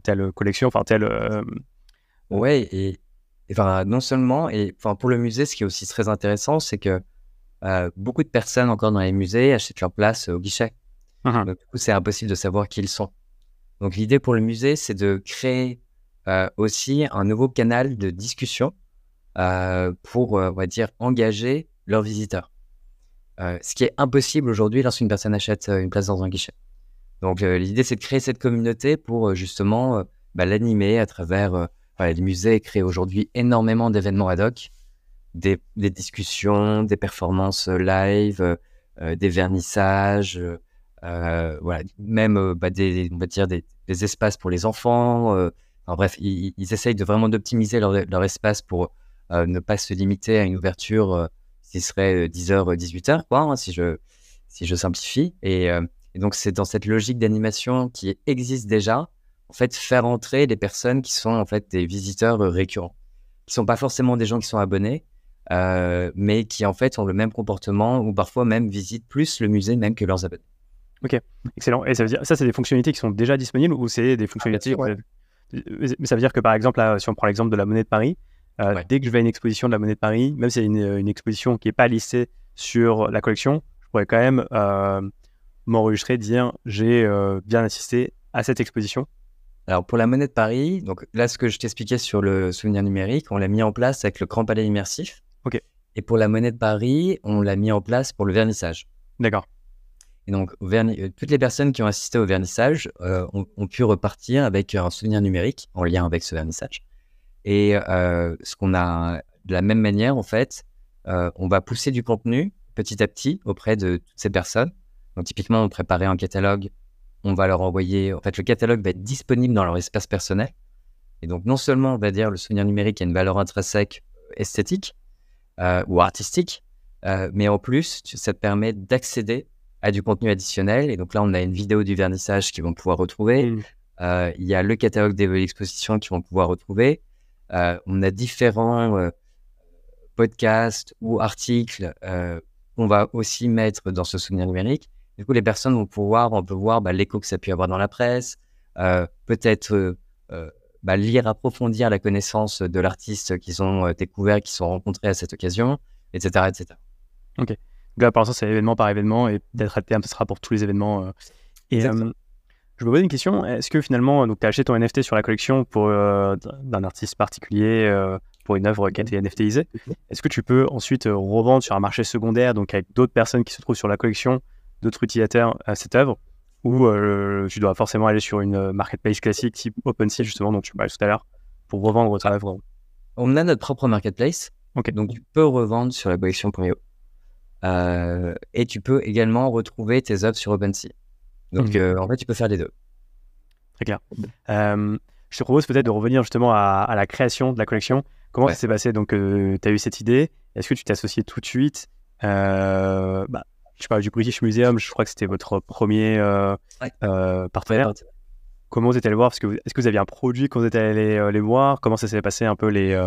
S1: telle collection, enfin telle.
S2: Ouais, et, enfin, non seulement, et enfin, pour le musée, ce qui est aussi très intéressant, c'est que beaucoup de personnes encore dans les musées achètent leur place au guichet. Donc, du coup, c'est impossible de savoir qui ils sont. Donc, l'idée pour le musée, c'est de créer euh, aussi un nouveau canal de discussion euh, pour, euh, on va dire, engager leurs visiteurs. ce qui est impossible aujourd'hui lorsqu'une personne achète une place dans un guichet. Donc, l'idée, c'est de créer cette communauté pour justement bah, l'animer à travers. les musées créent aujourd'hui énormément d'événements ad hoc, des, discussions, des performances live, des vernissages. Euh, voilà, même euh, bah, des, on va dire des, espaces pour les enfants. Euh, bref, ils, essayent de vraiment d'optimiser leur, espace pour ne pas se limiter à une ouverture qui serait 10h, 18h, quoi, hein, si, je, si je simplifie. Et, donc, c'est dans cette logique d'animation qui existe déjà, en fait, faire entrer des personnes qui sont en fait des visiteurs récurrents, qui sont pas forcément des gens qui sont abonnés, mais qui en fait ont le même comportement ou parfois même visitent plus le musée même que leurs abonnés.
S1: Ok, excellent. Et ça veut dire, ça, c'est des fonctionnalités qui sont déjà disponibles ou c'est des fonctionnalités ah, Mais ça veut dire que par exemple, là, si on prend l'exemple de la monnaie de Paris, euh, dès que je vais à une exposition de la monnaie de Paris, même si c'est une, une, exposition qui n'est pas listée sur la collection, je pourrais quand même euh, m'enregistrer, dire j'ai euh, bien assisté à cette exposition.
S2: Alors pour la monnaie de Paris, donc là ce que je t'expliquais sur le souvenir numérique, on l'a mis en place avec le Grand Palais immersif.
S1: Ok.
S2: Et pour la monnaie de Paris, on l'a mis en place pour le vernissage.
S1: D'accord.
S2: Et donc, euh, toutes les personnes qui ont assisté au vernissage euh, ont, pu repartir avec un souvenir numérique en lien avec ce vernissage. Et euh, ce qu'on a, de la même manière, en fait, on va pousser du contenu petit à petit auprès de toutes ces personnes. Donc typiquement, on préparait un catalogue, on va leur envoyer, en fait, le catalogue va être disponible dans leur espace personnel. Et donc non seulement, on va dire, le souvenir numérique a une valeur intrinsèque esthétique ou artistique, mais en plus, ça te permet d'accéder à du contenu additionnel. Et donc là, on a une vidéo du vernissage qu'ils vont pouvoir retrouver. Mmh. Euh, il y a le catalogue des expositions qu'ils vont pouvoir retrouver. Euh, on a différents euh, podcasts ou articles qu'on va aussi mettre dans ce souvenir numérique. Du coup, les personnes vont pouvoir, on peut voir bah, l'écho que ça a pu avoir dans la presse, peut-être bah, lire, approfondir la connaissance de l'artiste qu'ils ont découvert, qu'ils sont rencontrés à cette occasion, etc. etc.
S1: Ok. Là, pour l'instant, c'est événement par événement et d'être à terme, ce sera pour tous les événements. Et je me pose une question. Est-ce que finalement, tu as acheté ton NFT sur la collection pour euh, d'un artiste particulier euh, pour une œuvre qui a été NFTisée Est-ce que tu peux ensuite euh, revendre sur un marché secondaire, donc avec d'autres personnes qui se trouvent sur la collection, d'autres utilisateurs à cette œuvre? Ou tu dois forcément aller sur une marketplace classique type OpenSea, justement, dont tu parlais tout à l'heure, pour revendre ta œuvre?
S2: On a notre propre marketplace. Donc tu peux revendre sur la collection.io. et tu peux également retrouver tes œuvres sur OpenSea. Donc, mmh. euh, en fait, tu peux faire les deux.
S1: Très clair. Euh, je te propose peut-être de revenir justement à, la création de la collection. Comment ça s'est passé? Donc, euh, tu as eu cette idée. Est-ce que tu t'es associé tout de suite? Bah, Je parle du British Museum. Je crois que c'était votre premier partenaire. Comment vous êtes allé voir? Est-ce que, vous aviez un produit quand vous êtes allé les, voir? Comment ça s'est passé un peu les,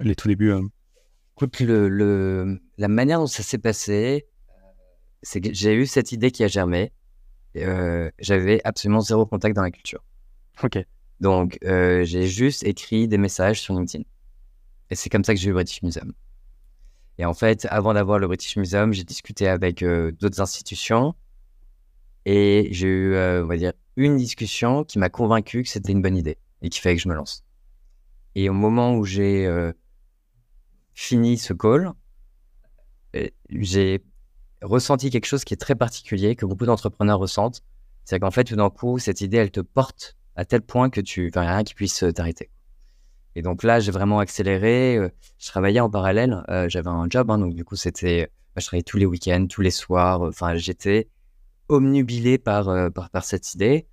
S1: les tout débuts
S2: Écoute, le, la manière dont ça s'est passé, c'est que j'ai eu cette idée qui a germé. Euh, j'avais absolument zéro contact dans la culture.
S1: Ok.
S2: Donc, euh, j'ai juste écrit des messages sur LinkedIn. Et c'est comme ça que j'ai eu le British Museum. Et en fait, avant d'avoir le British Museum, j'ai discuté avec euh, d'autres institutions et j'ai eu, on va dire, une discussion qui m'a convaincu que c'était une bonne idée et qui fait que je me lance. Et au moment où j'ai fini ce call, j'ai ressenti quelque chose qui est très particulier, que beaucoup d'entrepreneurs ressentent. C'est qu'en fait, tout d'un coup, cette idée, elle te porte à tel point que tu, enfin, rien qui puisse euh, t'arrêter. Et donc là, j'ai vraiment accéléré. Euh, je travaillais en parallèle. Euh, j'avais un job, hein, donc du coup, c'était, je travaillais tous les week-ends, tous les soirs. Enfin, j'étais omnubilé par, par, cette idée.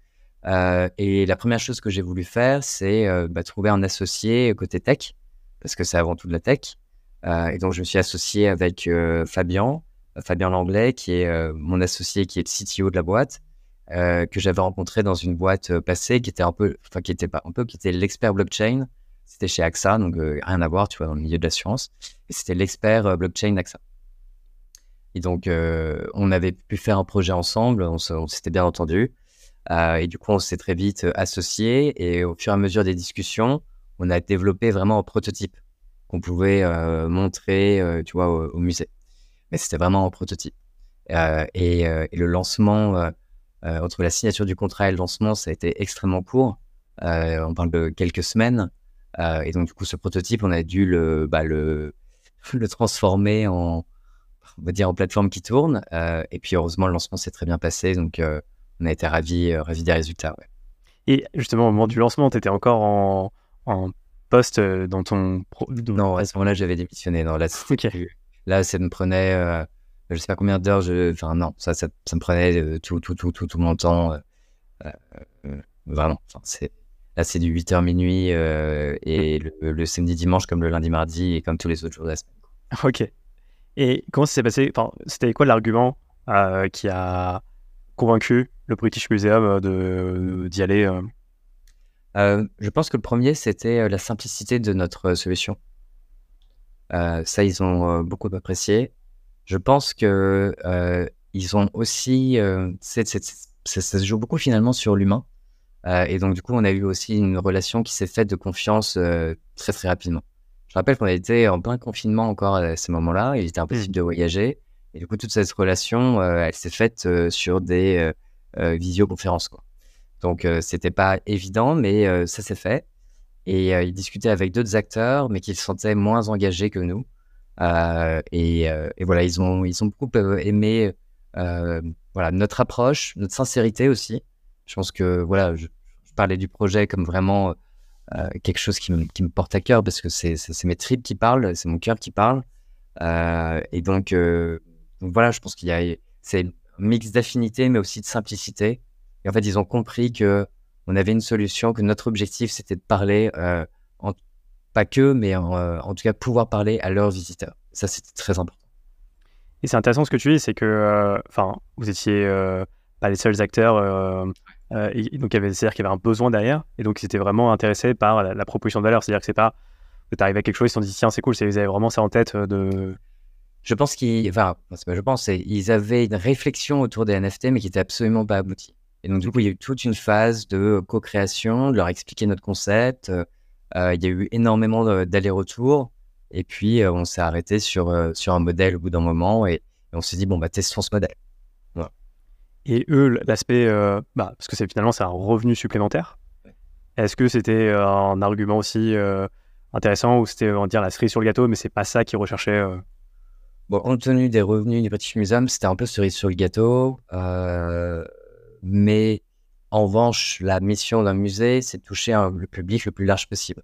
S2: et la première chose que j'ai voulu faire, c'est bah, trouver un associé côté tech, parce que c'est avant tout de la tech. et donc, je me suis associé avec Fabien, Fabien Langlais, qui est euh, mon associé, qui est le CTO de la boîte, euh, que j'avais rencontré dans une boîte euh, passée, qui était un peu, enfin qui était pas un peu, qui était l'expert blockchain. C'était chez AXA, donc rien à voir, tu vois, dans le milieu de l'assurance. Et c'était l'expert blockchain AXA. Et donc, on avait pu faire un projet ensemble, on, s'était bien entendu. et du coup, on s'est très vite associés. Et au fur et à mesure des discussions, on a développé vraiment un prototype qu'on pouvait montrer, tu vois, au musée mais c'était vraiment en prototype. Euh, euh, et, le lancement, euh, entre la signature du contrat et le lancement, ça a été extrêmement court. on parle de quelques semaines. et donc, du coup, ce prototype, on a dû le, bah, le, le transformer en, on va dire, en plateforme qui tourne. et puis, heureusement, le lancement s'est très bien passé. Donc, on a été ravis, ravis des résultats.
S1: Et justement, au moment du lancement, tu étais encore en, en poste dans ton.
S2: Non, à ce moment-là, j'avais démissionné. Non, là, c'était Là, ça me prenait, euh, je sais pas combien d'heures, je... enfin non, ça, ça, me prenait euh, tout, tout, tout, tout, tout mon temps. Euh, euh vraiment, enfin, c'est... Là, c'est du 8h minuit et le, samedi, dimanche, comme le lundi, mardi et comme tous les autres jours de la semaine.
S1: Ok. Et comment ça s'est passé? Enfin, C'était quoi l'argument qui a convaincu le British Museum de, d'y aller
S2: Je pense que le premier, c'était la simplicité de notre solution. Euh, ça, ils ont euh, beaucoup apprécié. Je pense que euh, ils ont aussi, ça, se joue beaucoup finalement sur l'humain. et donc, du coup, on a eu aussi une relation qui s'est faite de confiance très, très rapidement. Je rappelle qu'on était en plein confinement encore à ce moment-là. Il était impossible mmh. de voyager. Et du coup, toute cette relation, elle s'est faite sur des visioconférences. Quoi. Donc, c'était pas évident, mais ça s'est fait et euh, il discutait avec d'autres acteurs, mais qui se sentaient moins engagés que nous. Euh, et, euh, et, voilà, ils ont, ils ont beaucoup aimé voilà, notre approche, notre sincérité aussi. Je pense que voilà, je, parlais du projet comme vraiment quelque chose qui me, qui me, porte à cœur parce que c'est mes tripes qui parlent, c'est mon cœur qui parle. et donc, donc, voilà, je pense qu'il y a c'est un mix d'affinité, mais aussi de simplicité. Et en fait, ils ont compris que on avait une solution, que notre objectif, c'était de parler, en, pas que, mais en, en, tout cas pouvoir parler à leurs visiteurs. Ça, c'était très important.
S1: Et c'est intéressant ce que tu dis, c'est que, enfin, vous étiez pas les seuls acteurs euh, et, donc, il y avait, c'est-à-dire qu'il y avait un besoin derrière. Et donc, ils étaient vraiment intéressés par la, proposition de valeur. C'est-à-dire que c'est pas que tu arrives à quelque chose, ils se sont dit, tiens, c'est cool, c'est, ils avaient vraiment ça en tête euh, de.
S2: Je pense qu'ils. Enfin, je pense, ils avaient une réflexion autour des NFT, mais qui était absolument pas aboutie. Et donc, du coup, il y a eu toute une phase de co-création, de leur expliquer notre concept. Euh, il y a eu énormément d'allers-retours. Et puis, on s'est arrêté sur, sur un modèle au bout d'un moment et, et on s'est dit, bon, bah, testons ce modèle.
S1: Et eux, l'aspect, euh, bah, parce que c'est finalement c'est un revenu supplémentaire. Est-ce que c'était euh, un argument aussi euh, intéressant ou c'était on va dire la cerise sur le gâteau, mais c'est pas ça qu'ils recherchaient
S2: Bon, compte tenu des revenus du British Museum, c'était un peu cerise sur le gâteau, mais en revanche, la mission d'un musée, c'est de toucher le public le plus large possible.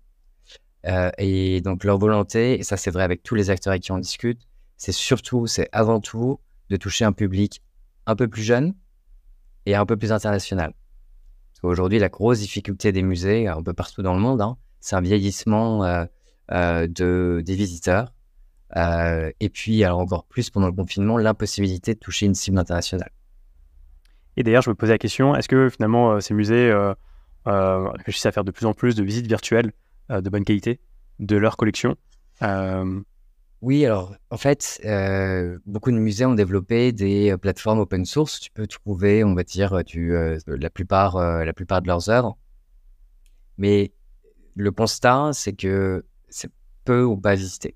S2: et donc leur volonté, et ça c'est vrai avec tous les acteurs avec qui on discute, c'est surtout, c'est avant tout de toucher un public un peu plus jeune, et un peu plus international. Parce qu'aujourd'hui, la grosse difficulté des musées, un peu partout dans le monde, hein, c'est un vieillissement euh, euh, de, des visiteurs. Euh, et puis, alors encore plus pendant le confinement, l'impossibilité de toucher une cible internationale.
S1: Et d'ailleurs, je me posais la question, est-ce que finalement ces musées réfléchissent à faire de plus en plus de visites virtuelles de bonne qualité de leur collection?
S2: Oui, alors en fait, euh, beaucoup de musées ont développé des euh, plateformes open source. Tu peux trouver, on va dire, euh, la, plupart, la plupart de leurs œuvres. Mais le constat, c'est que c'est peu ou pas visité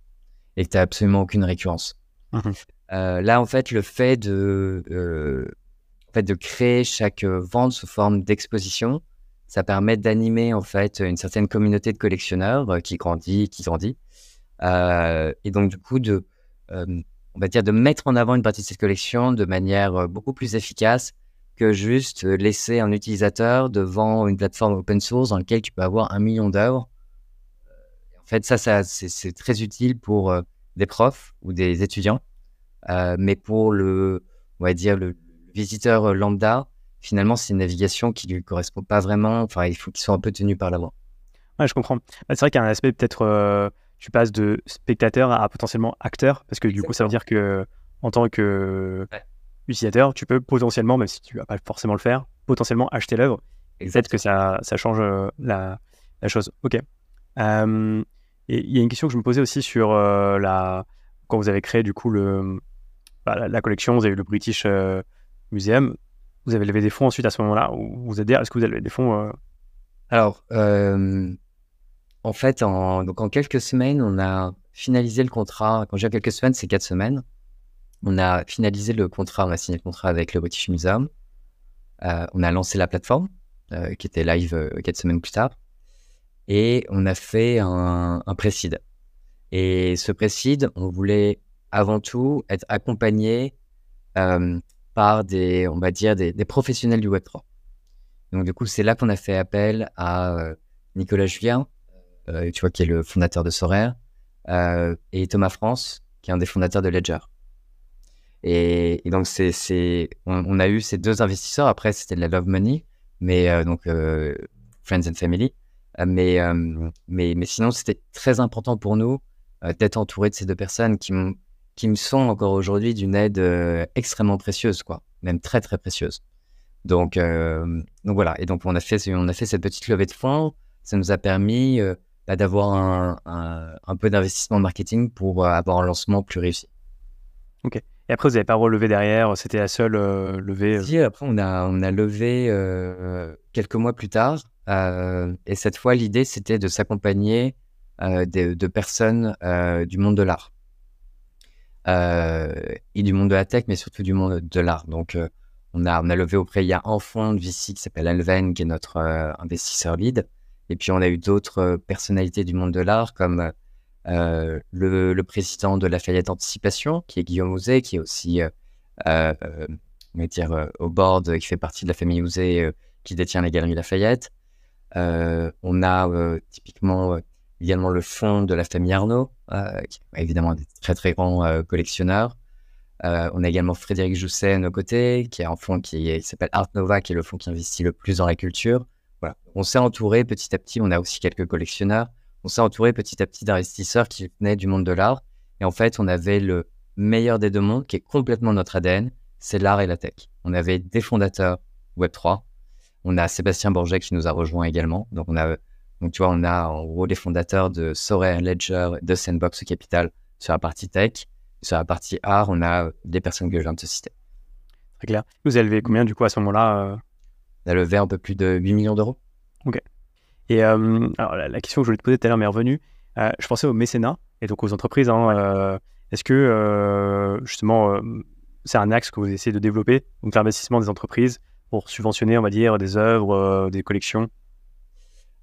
S2: et que tu n'as absolument aucune récurrence. Mmh là, en fait, le fait de, de créer chaque vente sous forme d'exposition, ça permet d'animer en fait une certaine communauté de collectionneurs qui grandit, qui grandit. Euh, et donc, du coup, de, euh, on va dire, de mettre en avant une partie de cette collection de manière euh, beaucoup plus efficace que juste laisser un utilisateur devant une plateforme open source dans laquelle tu peux avoir un million d'œuvres. En fait, ça, ça c'est très utile pour des profs ou des étudiants, mais pour le, on va dire, le visiteur lambda, finalement, c'est une navigation qui lui correspond pas vraiment. Enfin, il faut qu'il soit un peu tenu par la main.
S1: Ouais, je comprends. Bah, c'est vrai qu'il y a un aspect peut-être tu passes de spectateur à potentiellement acteur, parce que du coup, ça veut dire que en tant que utilisateur, tu peux potentiellement, même si tu vas pas forcément le faire, potentiellement acheter l'œuvre. Peut-être que ça, ça change euh, la, la, chose. Ok. Euh, et il y a une question que je me posais aussi sur euh, la quand vous avez créé du coup le bah, la, collection, vous avez eu le British Vous avez levé des fonds ensuite à ce moment-là ou vous êtes Est-ce que vous avez levé des fonds
S2: Alors, en fait, en, donc en quelques semaines, on a finalisé le contrat. Quand j'ai quelques semaines, c'est quatre semaines. On a finalisé le contrat, on a signé le contrat avec le British Museum. Euh, on a lancé la plateforme, euh, qui était live euh, quatre semaines plus tard. Et on a fait un, pré-seed. Et ce pré-seed, on voulait avant tout être accompagné par des, on va dire, des, professionnels du Web3. Donc, du coup, c'est là qu'on a fait appel à Nicolas Julien, euh, tu vois, qui est le fondateur de Sorare, euh, et Thomas France, qui est un des fondateurs de Ledger. Et, donc, c'est, c'est, on, a eu ces deux investisseurs. Après, c'était de la love money, mais euh, donc friends and family. mais, mais, mais sinon, c'était très important pour nous d'être entouré de ces deux personnes qui, qui me sont encore aujourd'hui d'une aide extrêmement précieuse, quoi, même très très précieuse. Donc, donc voilà. Et donc on a fait, on a fait cette petite levée de fonds. Ça nous a permis bah, d'avoir un, un, peu d'investissement marketing pour euh, avoir un lancement plus réussi.
S1: Ok. Et après, vous n'avez pas relevé derrière C'était la seule euh, levée
S2: euh? Si, après, on a, on a levé quelques mois plus tard. et cette fois, l'idée, c'était de s'accompagner de, de, personnes du monde de l'art. Et du monde de la tech, mais surtout du monde de l'art. Donc, on, a, on a levé auprès, il y a un fonds de VC qui s'appelle Alven, qui est notre investisseur lead. Et puis on a eu d'autres euh, personnalités du monde de l'art comme euh, le, président de Lafayette Anticipation, qui est Guillaume Ouzé, qui est aussi euh, on va dire, au board, qui fait partie de la famille Ouzé, qui détient les galeries Lafayette. on a typiquement également le fonds de la famille Arnaud, qui est évidemment un très très grands collectionneurs. on a également Frédéric Jousset à nos côtés, qui a un fonds qui, s'appelle Art Nova, qui est le fonds qui investit le plus dans la culture. Voilà. On s'est entouré petit à petit, on a aussi quelques collectionneurs, on s'est entouré petit à petit d'investisseurs qui venaient du monde de l'art. Et en fait, on avait le meilleur des deux mondes qui est complètement notre ADN, c'est l'art et la tech. On avait des fondateurs Web3. On a Sébastien Bourget qui nous a rejoint également. Donc, on a, donc tu vois, on a en gros les fondateurs de Sorare Ledger, de Sandbox Capital sur la partie tech. Sur la partie art, on a des personnes que je viens de te citer.
S1: Très clair. Vous avez levé combien du coup à ce moment-là euh?
S2: On a levé un peu plus de 8 millions d'euros.
S1: Ok. Et euh, alors, la, question que je voulais te poser tout à l'heure m'est revenue. Euh, je pensais au mécénat et donc aux entreprises. Hein, Est-ce que justement c'est un axe que vous essayez de développer, donc l'investissement des entreprises pour subventionner, on va dire, des œuvres, des collections?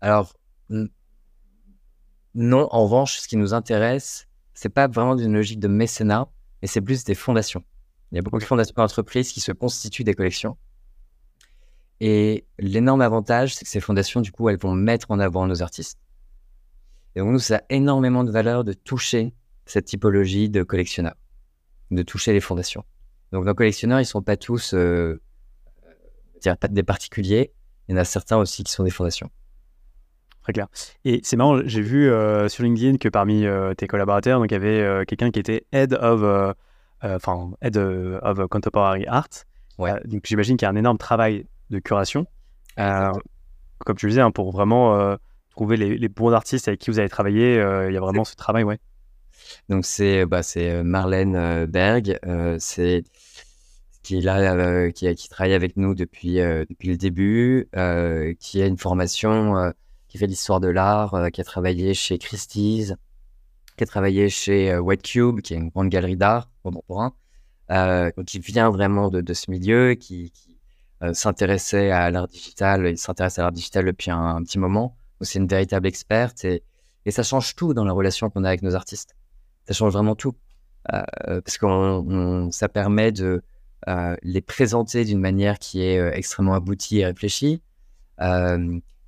S2: Alors, non, en revanche, ce qui nous intéresse, c'est pas vraiment d'une logique de mécénat, mais c'est plus des fondations. Il y a beaucoup de fondations d'entreprises qui se constituent des collections. Et l'énorme avantage, c'est que ces fondations, du coup, elles vont mettre en avant nos artistes. Et donc, nous, ça a énormément de valeur de toucher cette typologie de collectionneurs, de toucher les fondations. Donc, nos collectionneurs, ils sont pas tous euh, pas des particuliers. Il y en a certains aussi qui sont des fondations.
S1: Très clair. Et c'est marrant, j'ai vu euh, sur LinkedIn que parmi euh, tes collaborateurs, donc il y avait euh, quelqu'un qui était head of, enfin head of contemporary art.
S2: Ouais.
S1: donc j'imagine qu'il y a un énorme travail de curation. comme tu le disais, hein, pour vraiment trouver les, bons artistes avec qui vous allez travailler, il y a vraiment ce travail, ouais.
S2: Donc c'est bah, c'est Marlène Berg, c'est qui est là, qui, qui, travaille avec nous depuis depuis le début, qui a une formation qui fait l'histoire de l'art, euh, qui a travaillé chez Christie's, qui a travaillé chez euh, White Cube, qui est une grande galerie d'art contemporain, euh, qui vient vraiment de, ce milieu, qui, s'intéressait à l'art digital, il s'intéresse à l'art digital depuis un, petit moment. C'est une véritable experte et, ça change tout dans la relation qu'on a avec nos artistes. Ça change vraiment tout. parce que ça permet de les présenter d'une manière qui est extrêmement aboutie et réfléchie.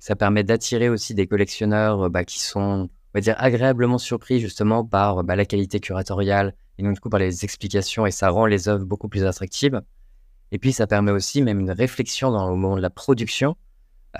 S2: Euh, ça permet d'attirer aussi des collectionneurs euh, bah, qui sont, on va dire, agréablement surpris justement par bah, la qualité curatoriale et donc du coup par les explications et ça rend les œuvres beaucoup plus attractives. Et puis ça permet aussi même une réflexion dans le moment de la production.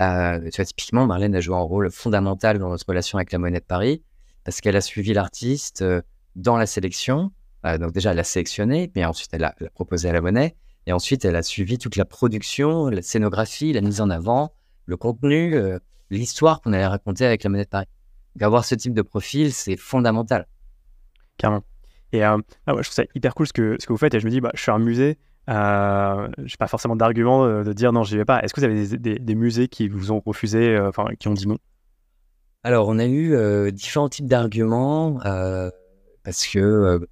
S2: Euh, tu vois, typiquement, Marlène a joué un rôle fondamental dans notre relation avec la Monnaie de Paris parce qu'elle a suivi l'artiste euh, dans la sélection. donc déjà, elle l'a sélectionné, puis ensuite elle l'a proposé à la Monnaie. Et ensuite, elle a suivi toute la production, la scénographie, la mise en avant, le contenu, euh, l'histoire qu'on allait raconter avec la monnaie de Paris. Donc, avoir ce type de profil, c'est fondamental.
S1: Carrément. Et euh, ah je trouve ça hyper cool ce que, ce que vous faites. Et je me dis, bah, je suis un musée, euh, je n'ai pas forcément d'argument euh, de, dire non, j'y vais pas. Est-ce que vous avez des, des, musées qui vous ont refusé, enfin, qui ont dit non?
S2: Alors, on a eu différents types d'arguments parce que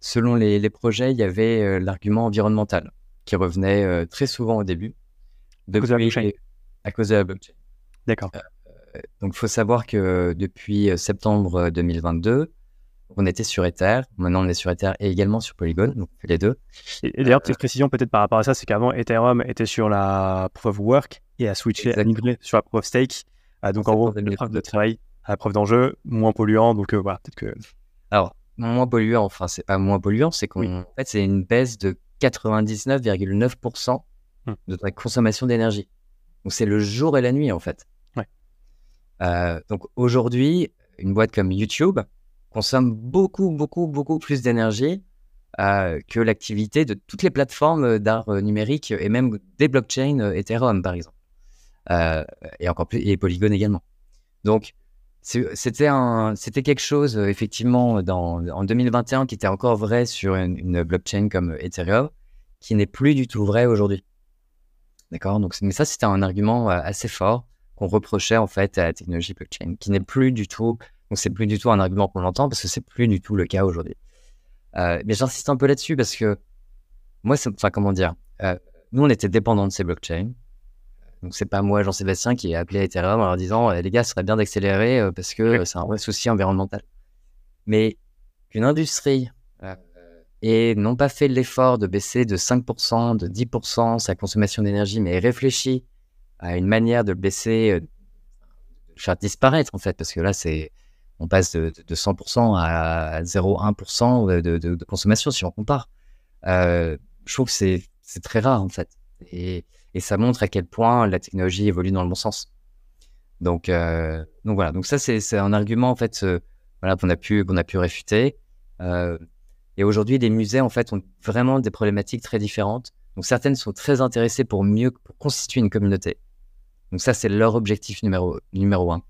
S2: selon les, les, projets, il y avait l'argument environnemental qui revenait très souvent au début.
S1: Depuis,
S2: à cause de la blockchain.
S1: D'accord.
S2: Euh, donc, il faut savoir que depuis euh, septembre 2022, euh, on était sur Ether. Maintenant, on est sur Ether et également sur Polygon. Donc, on fait les deux.
S1: Et, d'ailleurs, petite précision peut-être par rapport à ça, c'est qu'avant, Ethereum était sur la Proof of Work et a switché, à migrer sur la Proof of Stake. donc, en gros, la preuve de travail à la preuve d'enjeu, moins polluant. Donc, voilà, peut-être que.
S2: Alors, moins polluant, enfin, c'est pas moins polluant, c'est qu'en fait, c'est une baisse de 99,9% hmm. de ta consommation d'énergie. Donc c'est le jour et la nuit en fait. Euh, donc aujourd'hui, une boîte comme YouTube consomme beaucoup, beaucoup, beaucoup plus d'énergie euh, que l'activité de toutes les plateformes d'art euh, numérique et même des blockchains Ethereum par exemple. et encore plus, et Polygon également. Donc c'était quelque chose effectivement dans, en 2021 qui était encore vrai sur une blockchain comme Ethereum, qui n'est plus du tout vrai aujourd'hui. D'accord? Donc, mais ça, c'était un argument euh, assez fort qu'on reprochait en fait à la technologie blockchain, qui n'est plus du tout, donc c'est plus du tout un argument qu'on entend parce que c'est plus du tout le cas aujourd'hui. Euh, mais j'insiste un peu là-dessus parce que moi, enfin comment dire, euh, nous on était dépendants de ces blockchains. Donc c'est pas moi, Jean-Sébastien, qui ai appelé Ethereum en leur disant les gars, ce serait bien d'accélérer parce que c'est un vrai souci environnemental. Mais qu'une industrie et n'ont pas fait l'effort de baisser de 5%, de 10% sa consommation d'énergie, mais réfléchi à une manière de baisser, euh, de faire disparaître en fait, parce que là, c'est on passe de, de 100% à 0,1% de, consommation si on compare. Euh, je trouve que c'est très rare en fait, et, ça montre à quel point la technologie évolue dans le bon sens. Donc euh, voilà, donc ça c'est un argument en fait qu'on a pu qu'on a pu réfuter. Et aujourd'hui, les musées en fait ont vraiment des problématiques très différentes. Donc certaines sont très intéressées pour mieux constituer une communauté. Donc ça, c'est leur objectif numéro, numéro un.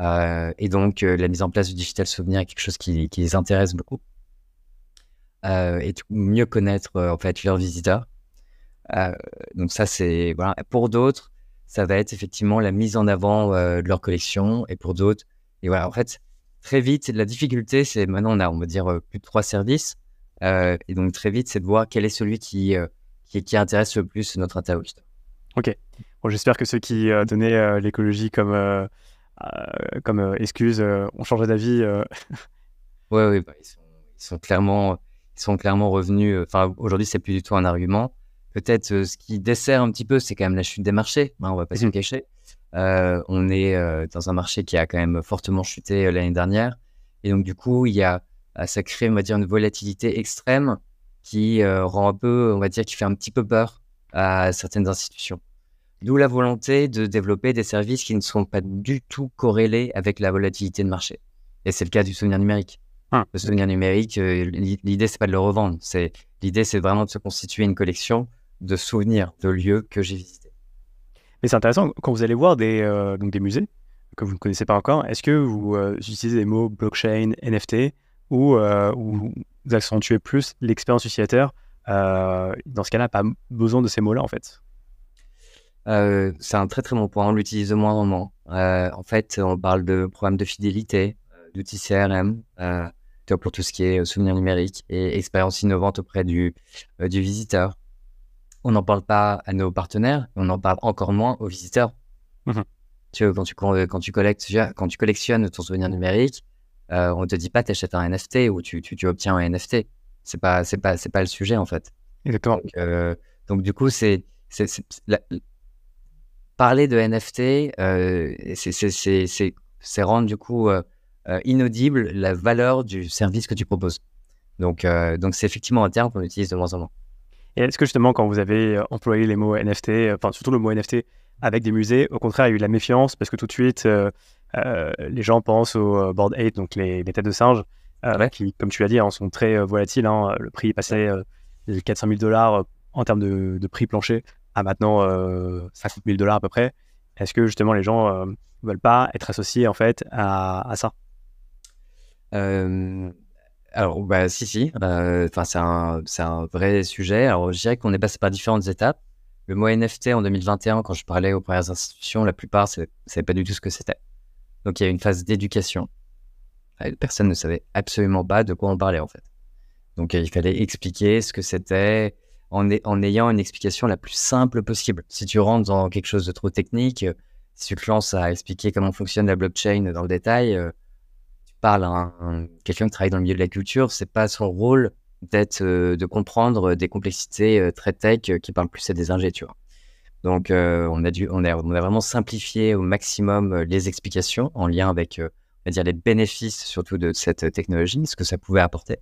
S2: Euh, et donc, euh, la mise en place du digital souvenir est quelque chose qui, les intéresse beaucoup. Euh, et mieux connaître en fait leurs visiteurs. Donc ça, c'est voilà. Pour d'autres, ça va être effectivement la mise en avant de leur collection. Et pour d'autres, et voilà, en fait, très vite, la difficulté. C'est maintenant on a, on va dire, plus de trois services. et donc très vite, c'est de voir quel est celui qui, qui, qui intéresse le plus notre interlocuteur.
S1: Ok. Bon, J'espère que ceux qui euh, donnaient euh, l'écologie comme, euh, comme excuse ont changé d'avis.
S2: Oui, oui, bah, ils, sont, ils, sont, clairement, ils sont clairement revenus. Enfin, aujourd'hui, c'est plus du tout un argument. Peut-être ce qui dessert un petit peu, c'est quand même la chute des marchés. Hein, on va pas se le cacher. on est dans un marché qui a quand même fortement chuté l'année dernière. Et donc, du coup, il y a, ça crée, on va dire, une volatilité extrême qui rend un peu, on va dire, qui fait un petit peu peur à certaines institutions. D'où la volonté de développer des services qui ne sont pas du tout corrélés avec la volatilité de marché. Et c'est le cas du souvenir numérique.
S1: Ah,
S2: le souvenir numérique, euh, l'idée c'est pas de le revendre, c'est l'idée c'est vraiment de se constituer une collection de souvenirs de lieux que j'ai visités.
S1: Mais c'est intéressant quand vous allez voir des euh, donc des musées que vous ne connaissez pas encore. Est-ce que vous euh, utilisez des mots blockchain, NFT ou, euh, ou vous accentuez plus l'expérience utilisateur Dans ce cas-là, pas besoin de ces mots-là en fait?
S2: C'est un très très bon point. On l'utilise de moins en moins. En fait, on parle de programmes de fidélité, d'outils CRM, pour tout ce qui est souvenir numérique et expérience innovante auprès du, du visiteur. On n'en parle pas à nos partenaires, on en parle encore moins aux visiteurs.
S1: Mmh.
S2: Tu vois, quand tu, quand tu, collectes, quand tu collectionnes ton souvenir numérique, euh, on te dit pas t'achètes un NFT ou tu, tu, tu obtiens un NFT. C'est pas, c'est pas, c'est pas le sujet en fait.
S1: Exactement.
S2: Donc, euh, donc du coup, c'est, parler de NFT, euh, c'est rendre du coup euh, euh, inaudible la valeur du service que tu proposes. Donc, euh, donc c'est effectivement un terme qu'on utilise de moins en moins.
S1: Et est-ce que justement, quand vous avez euh, employé les mots NFT, euh, enfin surtout le mot NFT avec des musées, au contraire, il y a eu de la méfiance parce que tout de suite, euh, les gens pensent au Board 8, donc les, les têtes de singe,
S2: Ouais.
S1: qui, comme tu l'as dit, hein, sont très volatiles. hein. Le prix est passé de 400 000 dollars en termes de, de prix plancher à maintenant euh, 50 000 dollars à peu près. Est-ce que justement les gens euh, veulent pas être associés en fait à, à ça?
S2: Alors, bah, si, si. Euh, Enfin, c'est un, c'est un vrai sujet. Alors, je dirais qu'on est passé par différentes étapes. Le mot NFT en 2021, quand je parlais aux premières institutions, la plupart ne savaient pas du tout ce que c'était. Donc, il y a une phase d'éducation. Euh, Personne ne savait absolument pas de quoi on parlait, en fait. Donc, euh, il fallait expliquer ce que c'était en, en ayant une explication la plus simple possible. Si tu rentres dans quelque chose de trop technique, euh, si tu te lances à expliquer comment fonctionne la blockchain dans le détail, un- quelqu'un qui travaille dans le milieu de la culture, c'est pas son rôle d'être euh, de comprendre des complexités euh, très tech euh, qui parlent plus à des ingés, tu vois. Donc on a dû on a, on a vraiment simplifié au maximum les explications en lien avec on va dire les bénéfices surtout de cette technologie, ce que ça pouvait apporter.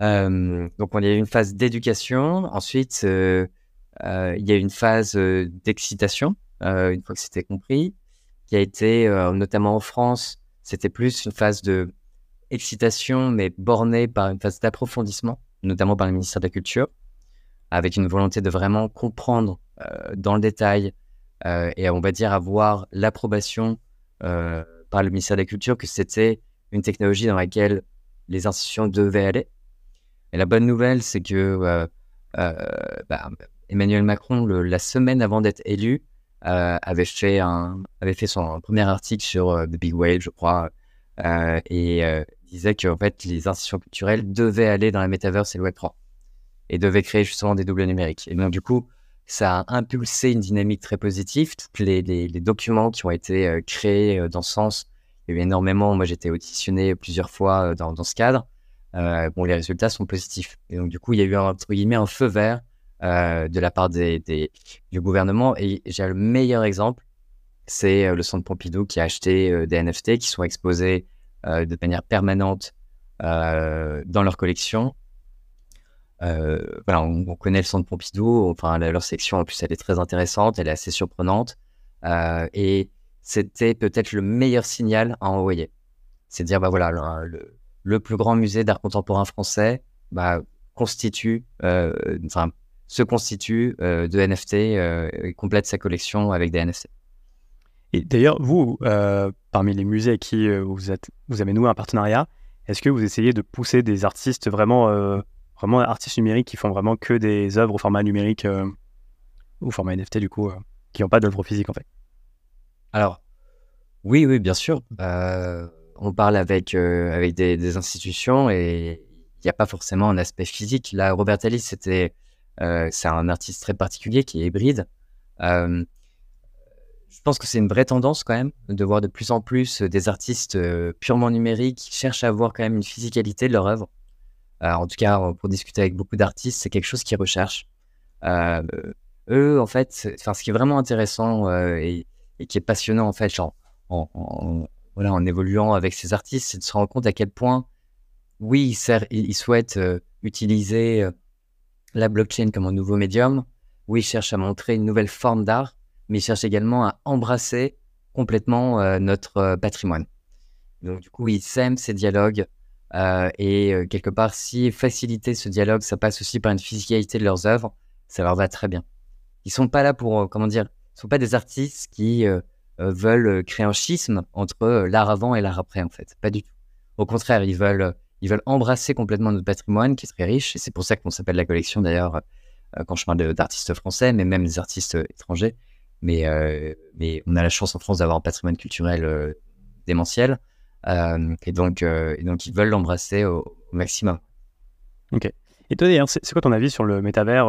S2: Donc on a eu une phase d'éducation, ensuite il y a eu une phase d'excitation une fois que c'était compris, qui a été notamment en France, c'était plus une phase de excitation, mais bornée par une phase d'approfondissement, notamment par le ministère de la Culture, avec une volonté de vraiment comprendre euh, dans le détail euh, et on va dire avoir l'approbation euh, par le ministère de la Culture que c'était une technologie dans laquelle les institutions devaient aller. Et la bonne nouvelle, c'est que bah, Emmanuel Macron, la semaine avant d'être élu, avait fait un avait fait son premier article sur euh, The Big Wave, je crois, euh, et euh, disait qu'en fait les institutions culturelles devaient aller dans la metaverse et le Web 3 et devaient créer justement des doubles numériques. Et donc du coup, ça a impulsé une dynamique très positive. Tous les, documents qui ont été euh, créés euh, dans ce sens, il y a eu énormément. Moi, j'étais auditionné plusieurs fois euh, dans, ce cadre. Euh, bon, les résultats sont positifs. Et donc du coup, il y a eu entre guillemets un feu vert euh, de la part du gouvernement. Et j'ai le meilleur exemple. c'est le Centre Pompidou qui a acheté des NFT qui sont exposés de manière permanente dans leur collection. voilà, on, connaît le Centre Pompidou, enfin leur section en plus elle est très intéressante, elle est assez surprenante et c'était peut-être le meilleur signal à envoyer. C'est dire bah voilà le, plus grand musée d'art contemporain français bah, constitue, enfin se constitue euh, de NFT euh, et complète sa collection avec des NFT.
S1: Et d'ailleurs, vous, euh, parmi les musées avec qui vous, êtes, vous avez noué un partenariat, est-ce que vous essayez de pousser des artistes vraiment, vraiment artistes numériques qui font vraiment que des œuvres au format numérique ou format NFT du coup, qui n'ont pas d'œuvre physique en fait?
S2: Alors, oui, oui, bien sûr. on parle avec, avec des, des institutions et il n'y a pas forcément un aspect physique. Là, Robert Alice, c'était euh, c'est un artiste très particulier qui est hybride. Euh, je pense que c'est une vraie tendance quand même de voir de plus en plus des artistes euh, purement numériques qui cherchent à avoir quand même une physicalité de leur œuvre. en tout cas, pour discuter avec beaucoup d'artistes, c'est quelque chose qu'ils recherchent. eux, en fait, ce qui est vraiment intéressant et, qui est passionnant en fait, en, évoluant avec ces artistes, c'est de se rendre compte à quel point, oui, ils souhaitent utiliser la blockchain comme un nouveau médium. Oui, il cherche à montrer une nouvelle forme d'art, mais il cherche également à embrasser complètement euh, notre euh, patrimoine. Donc, du coup, ils sèment ces dialogues. Euh, et quelque part, si faciliter ce dialogue, ça passe aussi par une physicalité de leurs œuvres, ça leur va très bien. Ils sont pas là pour, comment dire, ils sont pas des artistes qui veulent créer un schisme entre l'art avant et l'art après, en fait. Pas du tout. Au contraire, ils veulent ils veulent embrasser complètement notre patrimoine qui est très riche. Et c'est pour ça qu'on s'appelle la collection d'ailleurs, euh, quand je parle d'artistes français, mais même des artistes étrangers. Mais, euh, mais on a la chance en France d'avoir un patrimoine culturel euh, démentiel. et, donc, et donc, ils veulent l'embrasser au, maximum.
S1: Ok. Et toi, d'ailleurs, c'est quoi ton avis sur le métavers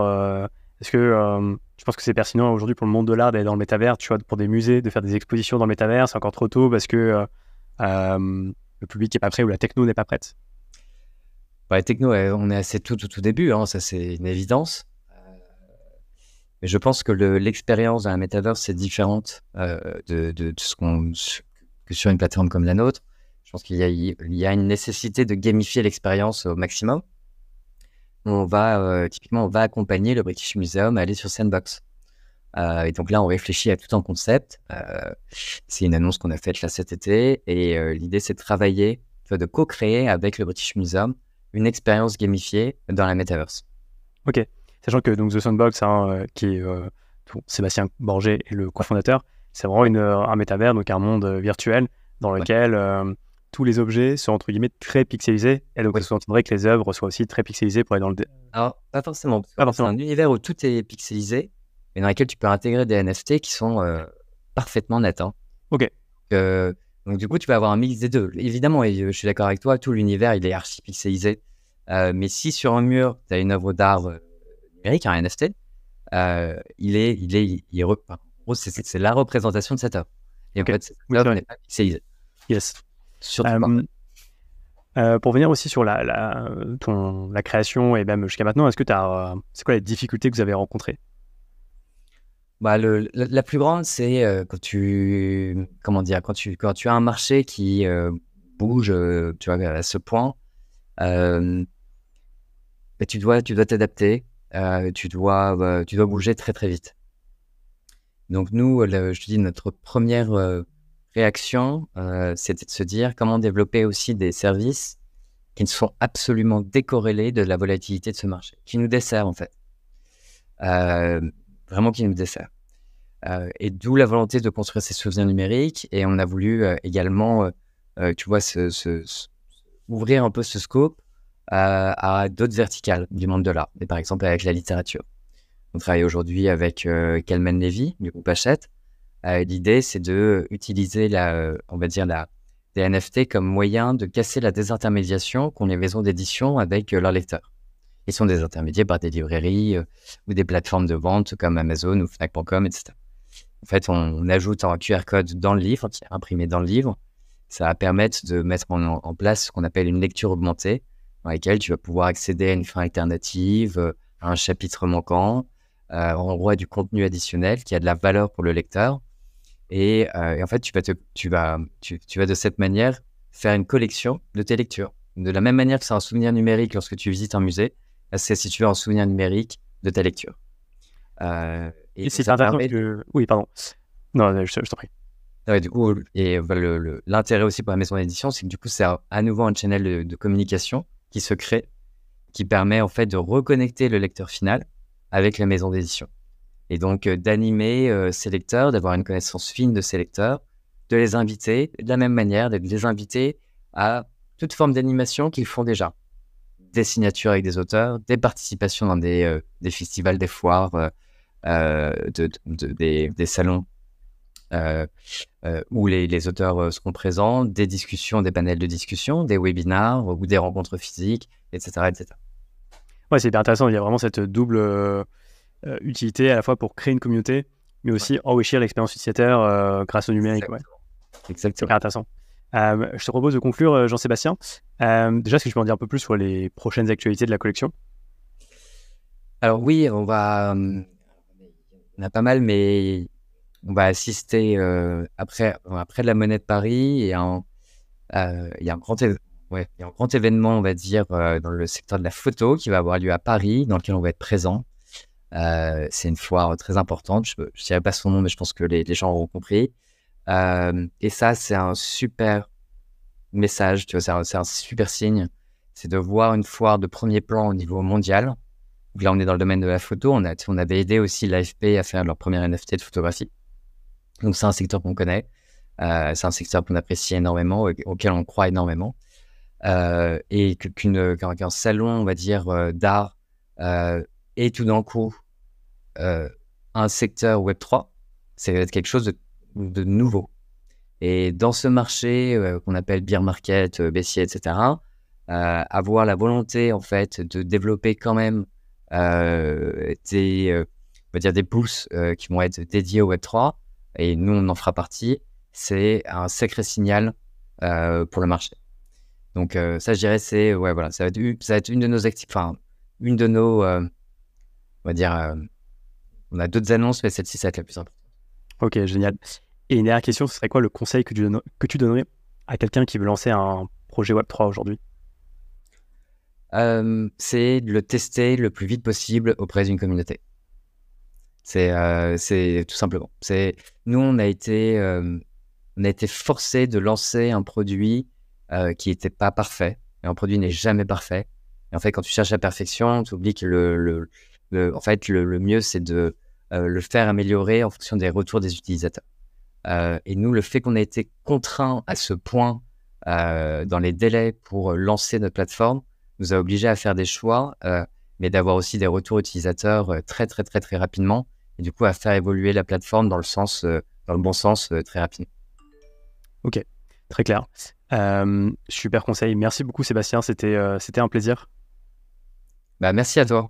S1: Est-ce que tu penses que c'est pertinent aujourd'hui pour le monde de l'art d'aller dans le métavers Tu vois, pour des musées, de faire des expositions dans le métavers, c'est encore trop tôt parce que le public n'est pas prêt ou la techno n'est pas prête?
S2: Bah, techno, on est assez tout, tout, tout début, hein, ça c'est une évidence. Euh, mais je pense que l'expérience dans la metaverse c'est différente euh, de, ce qu'on que sur une plateforme comme la nôtre. Je pense qu'il y, y, a une nécessité de gamifier l'expérience au maximum. On va euh, typiquement on va accompagner le British Museum à aller sur Sandbox. et donc là, on réfléchit à tout un concept. c'est une annonce qu'on a faite là cet été, et l'idée c'est de travailler, de co-créer avec le British Museum une expérience gamifiée dans la metaverse.
S1: Ok, sachant que donc The Sandbox, hein, euh, qui est euh, Sébastien Borget est le cofondateur, c'est vraiment une, euh, un métavers, donc un monde virtuel dans lequel tous les objets sont entre guillemets très pixelisés, et donc ouais. ça sous que les œuvres soient aussi très pixelisées pour aller dans le.
S2: Alors pas forcément. Pas forcément. C'est un univers où tout est pixelisé, et dans lequel tu peux intégrer des NFT qui sont parfaitement nets. Hein.
S1: Ok.
S2: Donc du coup, tu vas avoir un mix des deux. Évidemment, et je suis d'accord avec toi, tout l'univers, il est archi pixelisé. Euh, mais si sur un mur, tu as une œuvre d'art euh, numérique, un NFT, euh, il est, il est, il est, c'est la représentation de cette œuvre. Et en fait, l'œuvre n'est pas pixelisée.
S1: Yes. pour venir aussi sur la, la, ton, la création et même jusqu'à maintenant, est-ce que tu as, c'est quoi les difficultés que vous avez rencontrées?
S2: Bah, le, la, plus grande, c'est euh, quand tu comment dire quand tu quand tu as un marché qui euh, bouge, euh, tu vois à ce point, tu dois tu dois t'adapter, tu dois tu dois bouger très très vite. Donc nous, je te dis notre première réaction, c'était de se dire comment développer aussi des services qui ne sont absolument décorrélés de la volatilité de ce marché, qui nous dessert en fait vraiment qui nous dessert. Euh, et d'où la volonté de construire ces souvenirs numériques. Et on a voulu euh, également, euh, tu vois, ouvrir un peu ce scope à d'autres verticales du monde de l'art, et par exemple avec la littérature. On travaille aujourd'hui avec Kalman Levy du groupe Hachette. L'idée, c'est de utiliser la, on va dire la, des NFT comme moyen de casser la désintermédiation qu'ont les maisons d'édition avec leurs lecteurs. Ils sont des intermédiaires par des librairies euh, ou des plateformes de vente comme Amazon ou Fnac.com, etc. En fait, on, ajoute un QR code dans le livre, qui est imprimé dans le livre. Ça va permettre de mettre en, place ce qu'on appelle une lecture augmentée, dans laquelle tu vas pouvoir accéder à une fin alternative, euh, à un chapitre manquant, euh, on voit du contenu additionnel qui a de la valeur pour le lecteur. Et, en fait, tu vas de cette manière faire une collection de tes lectures. De la même manière que c'est un souvenir numérique lorsque tu visites un musée, c'est si tu veux un souvenir numérique de ta lecture.
S1: Euh, et, c'est intéressant que... Oui, pardon. Non, je, t'en prie.
S2: Ouais, du coup, et l'intérêt aussi pour la maison d'édition, c'est que du coup, c'est à nouveau un channel de, communication qui se crée, qui permet en fait de reconnecter le lecteur final avec la maison d'édition. Et donc euh, d'animer euh, ces lecteurs, d'avoir une connaissance fine de ces lecteurs, de les inviter de la même manière, de les inviter à toute forme d'animation qu'ils font déjà. Des signatures avec des auteurs, des participations dans des, euh, des festivals, des foires, euh, euh, de, des, des, salons où les, les, auteurs seront présents, des discussions, des panels de discussion, des webinars ou des rencontres physiques, etc. etc.
S1: Ouais, c'est intéressant. Il y a vraiment cette double utilité à la fois pour créer une communauté, mais aussi enrichir l'expérience utilisateur grâce au numérique. Ouais.
S2: Exactement.
S1: C'est intéressant. Euh, je te propose de conclure, euh, Jean-Sébastien. Euh, déjà, est-ce que tu peux en dire un peu plus sur les prochaines actualités de la collection?
S2: Alors oui, on va... On a pas mal, mais on va assister après, après la Monnaie de Paris et il y a un grand Ouais, il y a un grand événement, on va dire, dans le secteur de la photo qui va avoir lieu à Paris, dans lequel on va être présent. c'est une foire très importante. Je ne dirais pas son nom, mais je pense que les, les gens auront compris. Euh, et ça, c'est un super message, tu vois, c'est un, super signe. C'est de voir une foire de premier plan au niveau mondial. là, on est dans le domaine de la photo. On, a, on avait aidé aussi l'AFP à faire leur premier NFT de photographie. Donc, c'est un secteur qu'on connaît. Euh, c'est un secteur qu'on apprécie énormément, auquel on croit énormément. Euh, et qu'un salon, on va dire, d'art et tout d'un coup un secteur Web3, c'est quelque chose de de nouveau. Et dans ce marché euh, qu'on appelle beer market, euh, etc., euh, avoir la volonté en fait de développer quand même des, on va dire des qui vont être dédiés au Web 3 et nous on en fera partie, c'est un sacré signal pour le marché. Donc ça je dirais c'est ouais voilà ça va être, ça va être une de nos actifs, enfin une de nos on va dire on a d'autres annonces mais celle-ci ça va être la plus importante.
S1: Ok génial. Et une dernière question, ce serait quoi le conseil que tu, donnerais à quelqu'un qui veut lancer un projet Web3 aujourd'hui?
S2: Euh, C'est de le tester le plus vite possible auprès d'une communauté. C'est euh, tout simplement. Nous, on a été, euh, été forcé de lancer un produit qui n'était pas parfait. Et un produit n'est jamais parfait. Et en fait, quand tu cherches la perfection, tu oublies que le, en fait, le mieux, c'est de le faire améliorer en fonction des retours des utilisateurs. Euh, et nous, le fait qu'on ait été contraint à ce point euh, dans les délais pour lancer notre plateforme nous a obligés à faire des choix, euh, mais d'avoir aussi des retours utilisateurs très, très, très, très rapidement. Et du coup, à faire évoluer la plateforme dans le, sens, dans le bon sens très rapidement.
S1: Ok, très clair. super conseil. Merci beaucoup, Sébastien. C'était un plaisir.
S2: Bah, merci à toi.